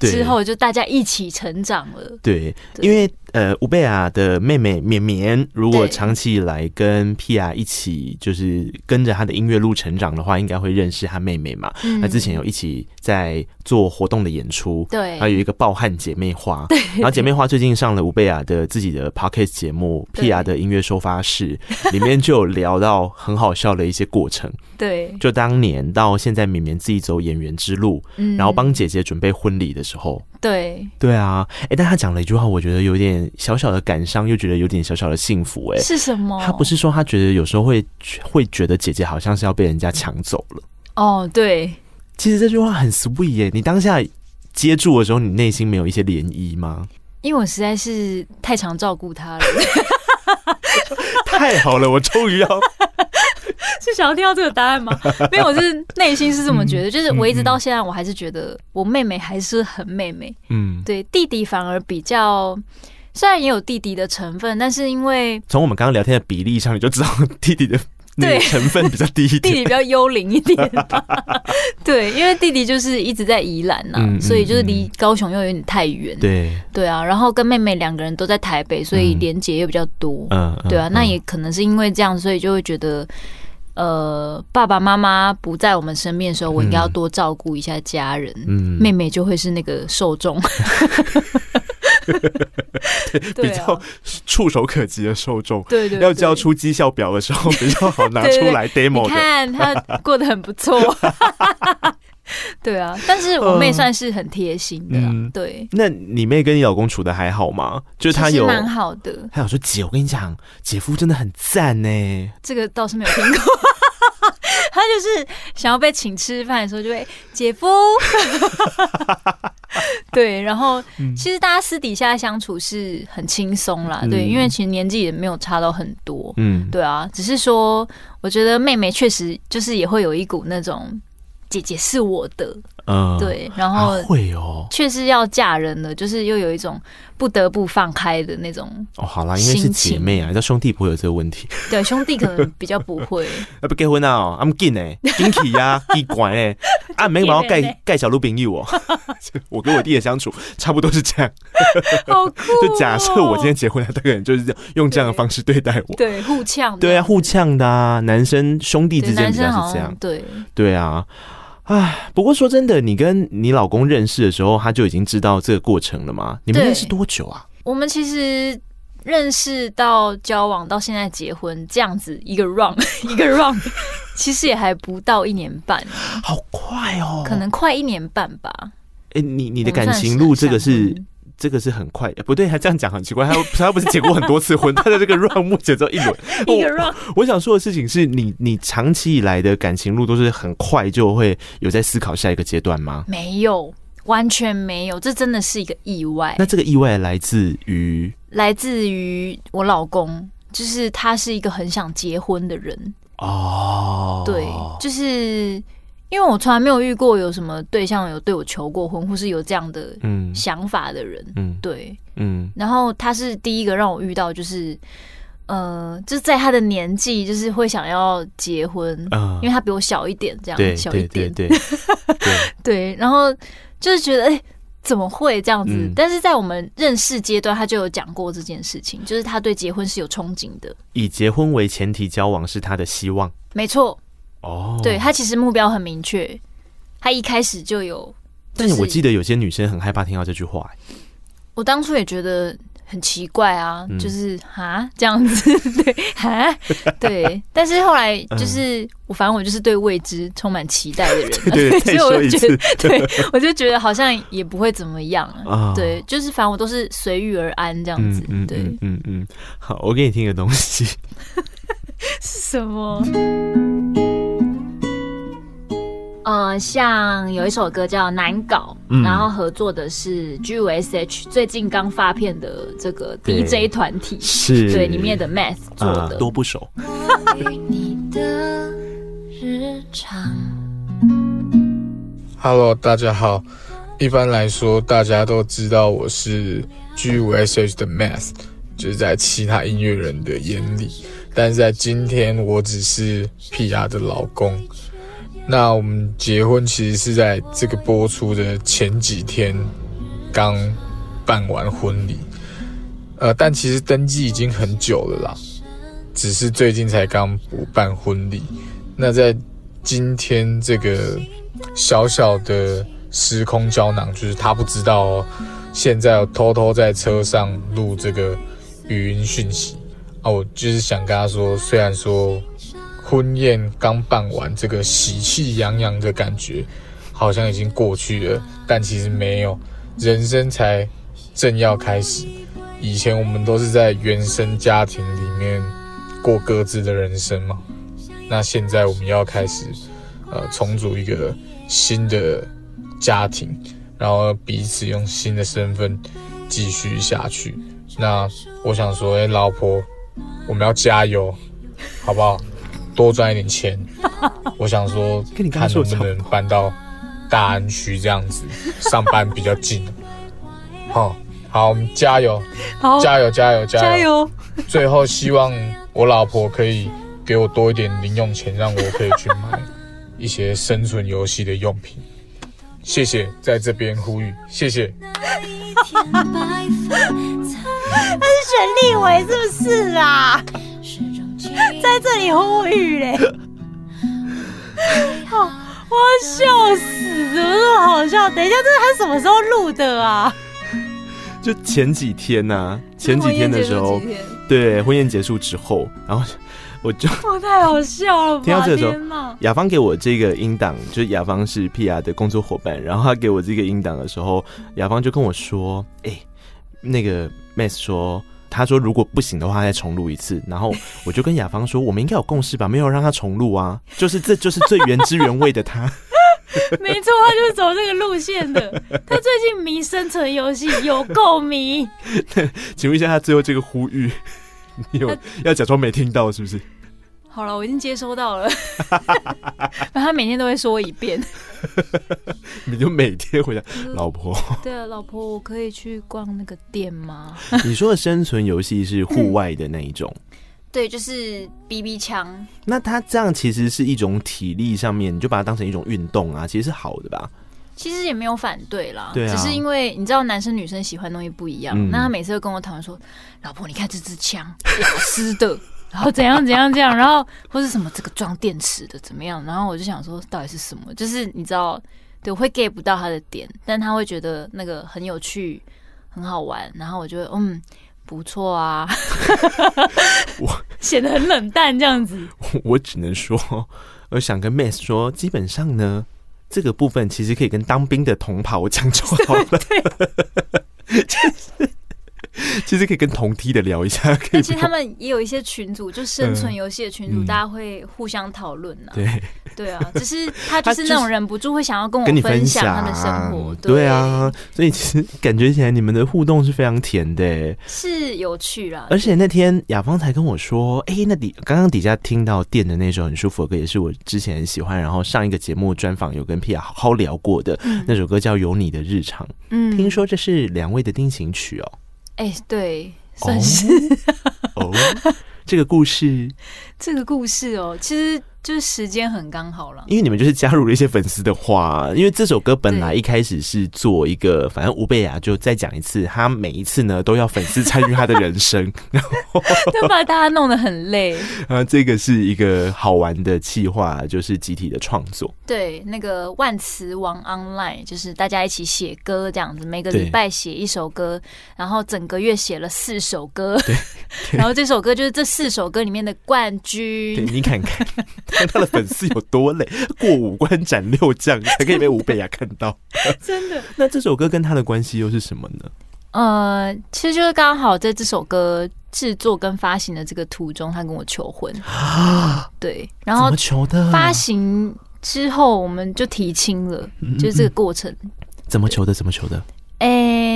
之后，就大家一起成长了。对，因为。呃，吴贝亚的妹妹绵绵，如果长期以来跟 Pia 一起，就是跟着她的音乐路成长的话，应该会认识她妹妹嘛。嗯、那之前有一起在做活动的演出，对，还有一个暴汗姐妹花，对。然后姐妹花最近上了吴贝亚的自己的 Podcast 节目，Pia 的音乐收发室，里面就有聊到很好笑的一些过程。对，就当年到现在，绵绵自己走演员之路，嗯，然后帮姐姐准备婚礼的时候，对，对啊，哎、欸，但他讲了一句话，我觉得有点小小的感伤，又觉得有点小小的幸福、欸，哎，是什么？他不是说他觉得有时候会会觉得姐姐好像是要被人家抢走了，哦，对，其实这句话很 sweet 耶、欸，你当下接住的时候，你内心没有一些涟漪吗？因为我实在是太常照顾他了，太好了，我终于要。是想要听到这个答案吗？没有，我是内心是这么觉得，就是我一直到现在，我还是觉得我妹妹还是很妹妹。嗯，对，弟弟反而比较，虽然也有弟弟的成分，但是因为从我们刚刚聊天的比例上，你就知道弟弟的 那个成分比较低一点，弟弟比较幽灵一点。对，因为弟弟就是一直在宜兰呐，所以就是离高雄又有点太远。对，对啊，然后跟妹妹两个人都在台北，所以连结又比较多。嗯，对啊，那也可能是因为这样，所以就会觉得。呃，爸爸妈妈不在我们身边的时候，我应该要多照顾一下家人。嗯，妹妹就会是那个受众，比较触手可及的受众。对对，要交出绩效表的时候，比较好拿 出来 demo。你看他过得很不错。对啊，但是我妹算是很贴心的，嗯、对。那你妹跟你老公处的还好吗？就是他有蛮好的。他有说姐，我跟你讲，姐夫真的很赞呢。这个倒是没有听过。他就是想要被请吃饭的时候，就会姐夫。对，然后其实大家私底下相处是很轻松啦，嗯、对，因为其实年纪也没有差到很多，嗯，对啊，只是说我觉得妹妹确实就是也会有一股那种。姐姐是我的，嗯，对，然后会哦，确实要嫁人了，就是又有一种不得不放开的那种哦。好啦，因为是姐妹啊，叫兄弟不会有这个问题。对，兄弟可能比较不会。要 不结婚啊？I'm 紧哎，紧起呀，奇怪哎。啊，没毛盖 盖小鹿饼衣我，我跟我弟的相处差不多是这样，好酷、哦。就假设我今天结婚了，这个人就是这样用这样的方式对待我，对，互呛，对啊，互呛的啊，男生兄弟之间比较是这样，对，对啊。唉，不过说真的，你跟你老公认识的时候，他就已经知道这个过程了吗？你们认识多久啊？我们其实认识到交往到现在结婚这样子一个 run 一个 run，其实也还不到一年半，好快哦，可能快一年半吧。哎、欸，你你的感情路这个是？这个是很快，不对，他这样讲很奇怪。他他不是结过很多次婚，他的这个 run 目前只有一轮。一个 run。我想说的事情是你，你长期以来的感情路都是很快就会有在思考下一个阶段吗？没有，完全没有，这真的是一个意外。那这个意外来自于？来自于我老公，就是他是一个很想结婚的人。哦，对，就是。因为我从来没有遇过有什么对象有对我求过婚，或是有这样的想法的人，嗯，对，嗯，然后他是第一个让我遇到，就是，呃，就是在他的年纪，就是会想要结婚，嗯，因为他比我小一点，这样小一点，对，对，对，然后就是觉得，哎，怎么会这样子？但是在我们认识阶段，他就有讲过这件事情，就是他对结婚是有憧憬的，以结婚为前提交往是他的希望，没错。哦、oh.，对，他其实目标很明确，他一开始就有、就是。但是我记得有些女生很害怕听到这句话。我当初也觉得很奇怪啊，嗯、就是 哈这样子，对哈对。但是后来就是我，反正我就是对未知充满期待的人，对，对，对，所以我就觉得，对我就觉得好像也不会怎么样啊。对，就是反正我都是随遇而安这样子。嗯、对，嗯嗯，嗯。好，我给你听个东西。是什么？呃，像有一首歌叫《难搞》，嗯，然后合作的是 G5SH，最近刚发片的这个 DJ 团体，是对里面的 Math 做的，呃、都不熟。你的日常 Hello，大家好。一般来说，大家都知道我是 G5SH 的 Math，就是在其他音乐人的眼里，但是在今天，我只是 PR 的老公。那我们结婚其实是在这个播出的前几天刚办完婚礼，呃，但其实登记已经很久了啦，只是最近才刚补办婚礼。那在今天这个小小的时空胶囊，就是他不知道哦，现在我偷偷在车上录这个语音讯息啊，我就是想跟他说，虽然说。婚宴刚办完，这个喜气洋洋的感觉好像已经过去了，但其实没有，人生才正要开始。以前我们都是在原生家庭里面过各自的人生嘛，那现在我们要开始呃重组一个新的家庭，然后彼此用新的身份继续下去。那我想说，哎，老婆，我们要加油，好不好？多赚一点钱，我想说，看能不能搬到大安区这样子，上班比较近。好，好，我们加油，加油，加油，加油！最后，希望我老婆可以给我多一点零用钱，让我可以去买一些生存游戏的用品。谢谢，在这边呼吁，谢谢。他是选立委是不是啊？在这里呼吁嘞，哦，我要笑死，怎么那么好笑？等一下，这是他什么时候录的啊？就前几天呐、啊，前几天的时候，对，婚宴结束之后，然后我就，哇，太好笑了吧！听到这个时候，雅芳给我这个音档，就是雅芳是 PR 的工作伙伴，然后他给我这个音档的时候，雅芳就跟我说：“哎、欸，那个 Math 说。”他说：“如果不行的话，再重录一次。”然后我就跟雅芳说：“我们应该有共识吧？没有让他重录啊，就是这就是最原汁原味的他。”没错，他就是走这个路线的。他最近迷生存游戏，有够迷。请问一下，他最后这个呼吁，你有要假装没听到是不是？好了，我已经接收到了。反正他每天都会说一遍。你就每天回家，老婆。对啊，老婆，我可以去逛那个店吗？你说的生存游戏是户外的那一种？对，就是 BB 枪。那他这样其实是一种体力上面，你就把它当成一种运动啊，其实是好的吧？其实也没有反对啦，对啊，只是因为你知道男生女生喜欢的东西不一样。嗯、那他每次都跟我讨论说：“老婆，你看这支枪，雅斯的，然后怎样怎样这样，然后或是什么这个装电池的怎么样？”然后我就想说，到底是什么？就是你知道，对，我会 get 不到他的点，但他会觉得那个很有趣、很好玩。然后我就会嗯。不错啊，我显得很冷淡这样子。我只能说，我想跟 Max 说，基本上呢，这个部分其实可以跟当兵的同袍讲就好了。就是 其实可以跟同梯的聊一下，可以。其实他们也有一些群组，就生存游戏的群组，嗯、大家会互相讨论呢。对，对啊，只是他就是那种忍不住会想要跟我分享他的生活。对，对啊，所以其实感觉起来你们的互动是非常甜的，是有趣啦。而且那天雅芳才跟我说，哎、欸，那底刚刚底下听到电的那首很舒服的歌，也是我之前很喜欢，然后上一个节目专访有跟 Pia 好好聊过的、嗯、那首歌叫《有你的日常》。嗯，听说这是两位的定情曲哦。哎、欸，对，算是哦。哦，这个故事，这个故事哦，其实。就是时间很刚好了，因为你们就是加入了一些粉丝的话，因为这首歌本来一开始是做一个，反正吴贝雅就再讲一次，他每一次呢都要粉丝参与他的人生，然后就把大家弄得很累。啊，这个是一个好玩的企划，就是集体的创作。对，那个万词王 online 就是大家一起写歌这样子，每个礼拜写一首歌，然后整个月写了四首歌，对，然后这首歌就是这四首歌里面的冠军。对，你看看。看他的粉丝有多累，过五关斩六将才可以被吴贝雅看到。真的？那这首歌跟他的关系又是什么呢？呃，其实就是刚好在这首歌制作跟发行的这个途中，他跟我求婚啊。对，然后求的发行之后，我们就提亲了，就是这个过程。怎么求的？怎么求的？哎、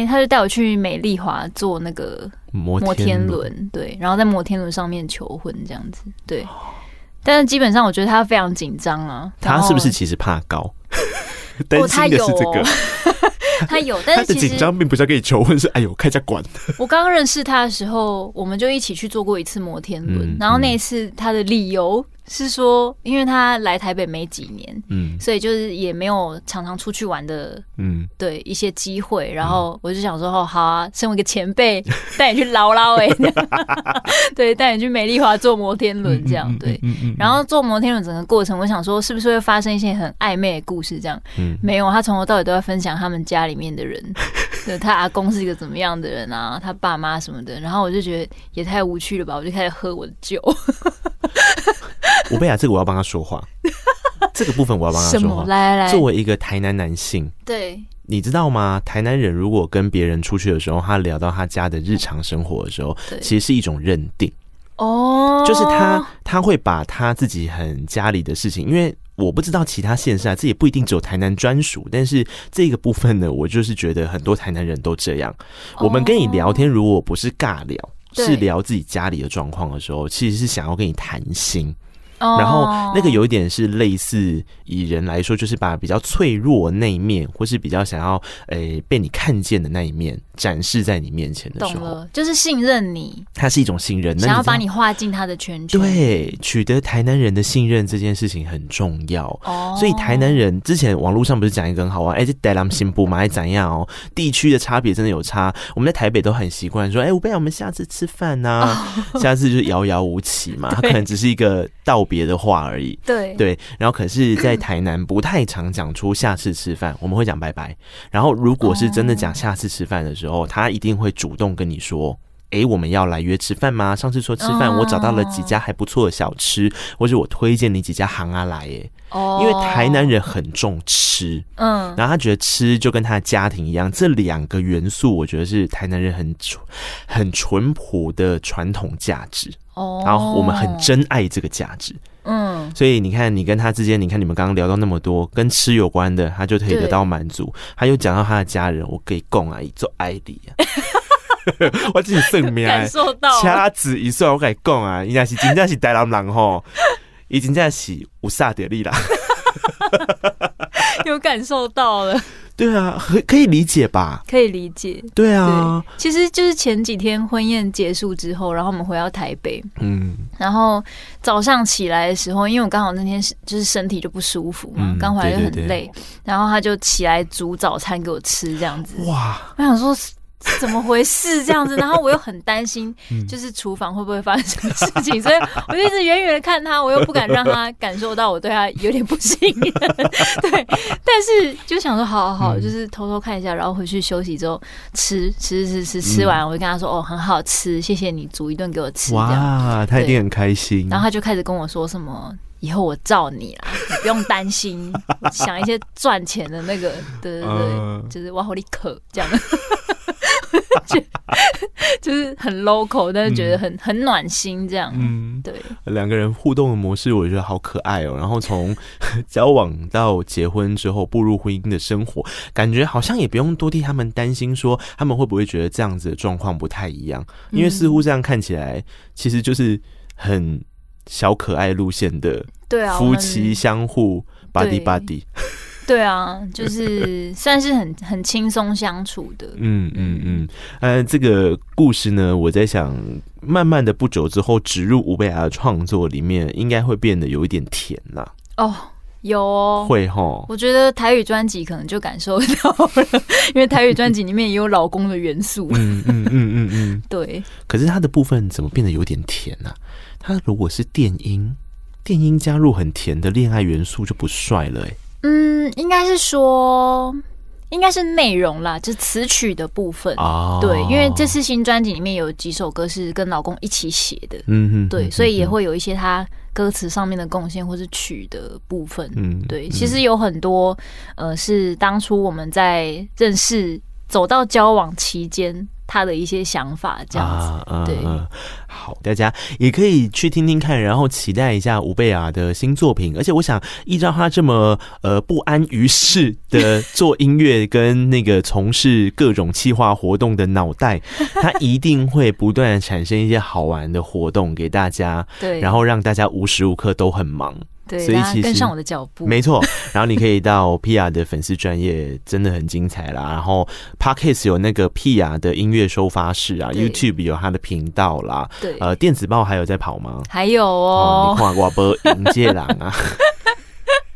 欸，他就带我去美丽华做那个摩天轮，对，然后在摩天轮上面求婚这样子，对。但是基本上，我觉得他非常紧张啊。他是不是其实怕高？担心的是这个。他有，但是他的紧张并不是要跟你求婚，是哎呦，开家馆。我刚认识他的时候，我们就一起去坐过一次摩天轮，嗯、然后那一次他的理由。是说，因为他来台北没几年，嗯，所以就是也没有常常出去玩的，嗯，对一些机会。然后我就想说，哦，好啊，身为一个前辈，带你去捞捞哎，对，带你去美丽华坐摩天轮这样，对。然后坐摩天轮整个过程，我想说，是不是会发生一些很暧昧的故事？这样，嗯，没有，他从头到尾都在分享他们家里面的人，对，他阿公是一个怎么样的人啊，他爸妈什么的。然后我就觉得也太无趣了吧，我就开始喝我的酒。我贝雅，这个我要帮他说话。这个部分我要帮他说话。来来来，作为一个台南男性，对，你知道吗？台南人如果跟别人出去的时候，他聊到他家的日常生活的时候，其实是一种认定。哦，就是他他会把他自己很家里的事情，因为我不知道其他县市啊，这也不一定只有台南专属。但是这个部分呢，我就是觉得很多台南人都这样。我们跟你聊天，如果不是尬聊，是聊自己家里的状况的时候，其实是想要跟你谈心。然后那个有一点是类似以人来说，就是把比较脆弱的那一面，或是比较想要诶、欸、被你看见的那一面展示在你面前的时候，懂了，就是信任你，他是一种信任，想要把你划进他的圈圈。对，取得台南人的信任这件事情很重要哦。所以台南人之前网络上不是讲一个很好玩，哎，这台南新不嘛，还怎样哦？地区的差别真的有差。我们在台北都很习惯说，哎，我不要，我们下次吃饭呐、啊，哦、下次就是遥遥无期嘛，他 可能只是一个道别。别的话而已，对。对，然后可是，在台南不太常讲出下次吃饭，我们会讲拜拜。然后，如果是真的讲下次吃饭的时候，他一定会主动跟你说：“哎，我们要来约吃饭吗？上次说吃饭，我找到了几家还不错的小吃，或者我推荐你几家行啊来。”哎，哦，因为台南人很重吃，嗯，然后他觉得吃就跟他的家庭一样，这两个元素，我觉得是台南人很很淳朴的传统价值。哦，然后我们很珍爱这个价值，嗯，所以你看，你跟他之间，你看你们刚刚聊到那么多跟吃有关的，他就可以得到满足。他又讲到他的家人，我可以供啊，一做爱你。啊，我自己生命感受到，掐指一算，我可以供啊，应该是真正是台南人吼，已经在是有啥点力啦，有感受到了。对啊，可可以理解吧？可以理解。对啊对，其实就是前几天婚宴结束之后，然后我们回到台北，嗯，然后早上起来的时候，因为我刚好那天是就是身体就不舒服嘛，刚、嗯、回来就很累，然后他就起来煮早餐给我吃，这样子。哇，我想说。怎么回事？这样子，然后我又很担心，就是厨房会不会发生什么事情，所以 我就一直远远的看他，我又不敢让他感受到我对他有点不信任。对，但是就想说，好好好，就是偷偷看一下，然后回去休息之后吃吃吃吃吃完，我就跟他说，哦，很好吃，谢谢你煮一顿给我吃。哇，他一定很开心。然后他就开始跟我说什么，以后我罩你啦，你不用担心，想一些赚钱的那个，对对对，就是我好你可这样。就就是很 local，但是觉得很、嗯、很暖心这样。嗯，对，两个人互动的模式，我觉得好可爱哦。然后从 交往到结婚之后，步入婚姻的生活，感觉好像也不用多替他们担心，说他们会不会觉得这样子的状况不太一样。因为似乎这样看起来，其实就是很小可爱路线的。对啊，夫妻相互 buddy buddy。对啊，就是 算是很很轻松相处的。嗯嗯嗯，呃，这个故事呢，我在想，慢慢的不久之后植入吴贝雅的创作里面，应该会变得有一点甜啦。哦，有哦，会齁。我觉得台语专辑可能就感受到了，因为台语专辑里面也有老公的元素。嗯嗯嗯嗯嗯，对。可是它的部分怎么变得有点甜呢？它如果是电音，电音加入很甜的恋爱元素就不帅了哎。嗯，应该是说，应该是内容啦，就是词曲的部分。哦，对，因为这次新专辑里面有几首歌是跟老公一起写的。嗯哼，对，所以也会有一些他歌词上面的贡献，或是曲的部分。嗯，对，其实有很多，呃，是当初我们在认识、走到交往期间。他的一些想法，这样子，对，好，大家也可以去听听看，然后期待一下吴贝雅的新作品。而且，我想依照他这么呃不安于世的做音乐跟那个从事各种企划活动的脑袋，他一定会不断产生一些好玩的活动给大家，对，然后让大家无时无刻都很忙。对，所以其实跟上我的脚步，没错。然后你可以到 Pia 的粉丝专业，真的很精彩啦。然后 Podcast 有那个 Pia 的音乐收发室啊，YouTube 有他的频道啦。对，呃，电子报还有在跑吗？还有哦，你看我播迎接郎啊。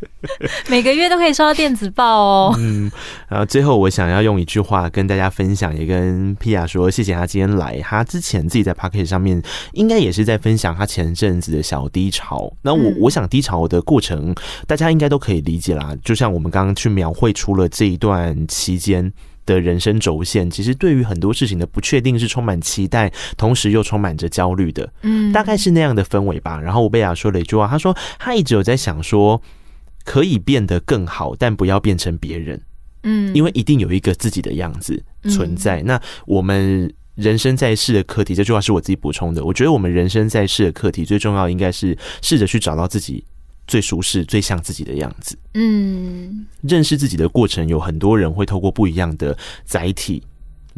每个月都可以收到电子报哦。嗯，然后最后我想要用一句话跟大家分享，也跟 Pia 说谢谢他今天来。他之前自己在 p o c k e t 上面应该也是在分享他前阵子的小低潮。那我我想低潮的过程，大家应该都可以理解啦。就像我们刚刚去描绘出了这一段期间的人生轴线，其实对于很多事情的不确定是充满期待，同时又充满着焦虑的。嗯，大概是那样的氛围吧。然后我贝雅说了一句话，他说他一直有在想说。可以变得更好，但不要变成别人。嗯，因为一定有一个自己的样子存在。嗯、那我们人生在世的课题，这句话是我自己补充的。我觉得我们人生在世的课题，最重要应该是试着去找到自己最舒适、最像自己的样子。嗯，认识自己的过程，有很多人会透过不一样的载体。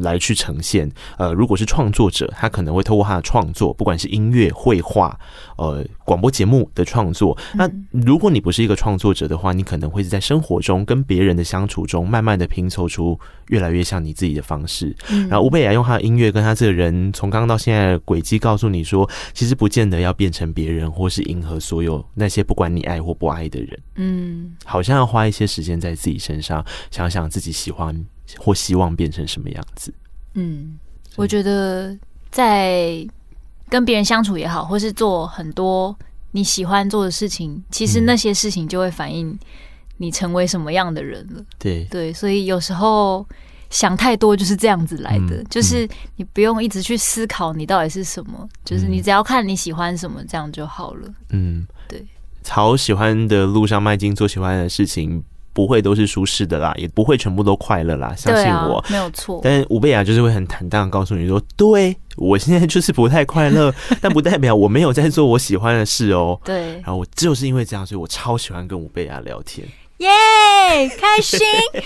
来去呈现，呃，如果是创作者，他可能会透过他的创作，不管是音乐、绘画，呃，广播节目的创作。那如果你不是一个创作者的话，你可能会是在生活中跟别人的相处中，慢慢的拼凑出越来越像你自己的方式。然后吴贝雅用他的音乐跟他这个人从刚刚到现在的轨迹，告诉你说，其实不见得要变成别人，或是迎合所有那些不管你爱或不爱的人。嗯，好像要花一些时间在自己身上，想想自己喜欢。或希望变成什么样子？嗯，我觉得在跟别人相处也好，或是做很多你喜欢做的事情，其实那些事情就会反映你成为什么样的人了。对对，所以有时候想太多就是这样子来的，嗯、就是你不用一直去思考你到底是什么，嗯、就是你只要看你喜欢什么，这样就好了。嗯，对，朝喜欢的路上迈进，做喜欢的事情。不会都是舒适的啦，也不会全部都快乐啦，相信我，啊、没有错。但吴贝雅就是会很坦荡告诉你说，对，我现在就是不太快乐，但不代表我没有在做我喜欢的事哦、喔。对，然后我就是因为这样，所以我超喜欢跟吴贝雅聊天。耶，yeah, 开心！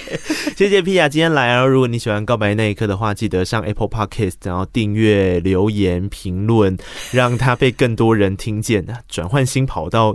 谢谢 Pia 今天来哦！如果你喜欢告白那一刻的话，记得上 Apple Podcast，然后订阅、留言、评论，让它被更多人听见。转换新跑道，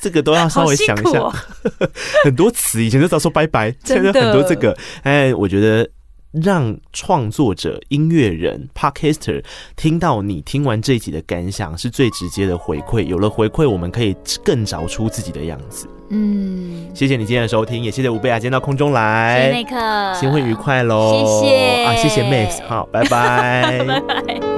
这个都要稍微想一下。哦、很多词以前都早说拜拜，现在很多这个，哎，我觉得。让创作者、音乐人、Podcaster 听到你听完这一集的感想，是最直接的回馈。有了回馈，我们可以更找出自己的样子。嗯，谢谢你今天的收听，也谢谢吴贝雅，今天到空中来，谢谢那刻，新婚愉快喽！谢谢。啊，谢谢 Max，好，拜拜，拜拜。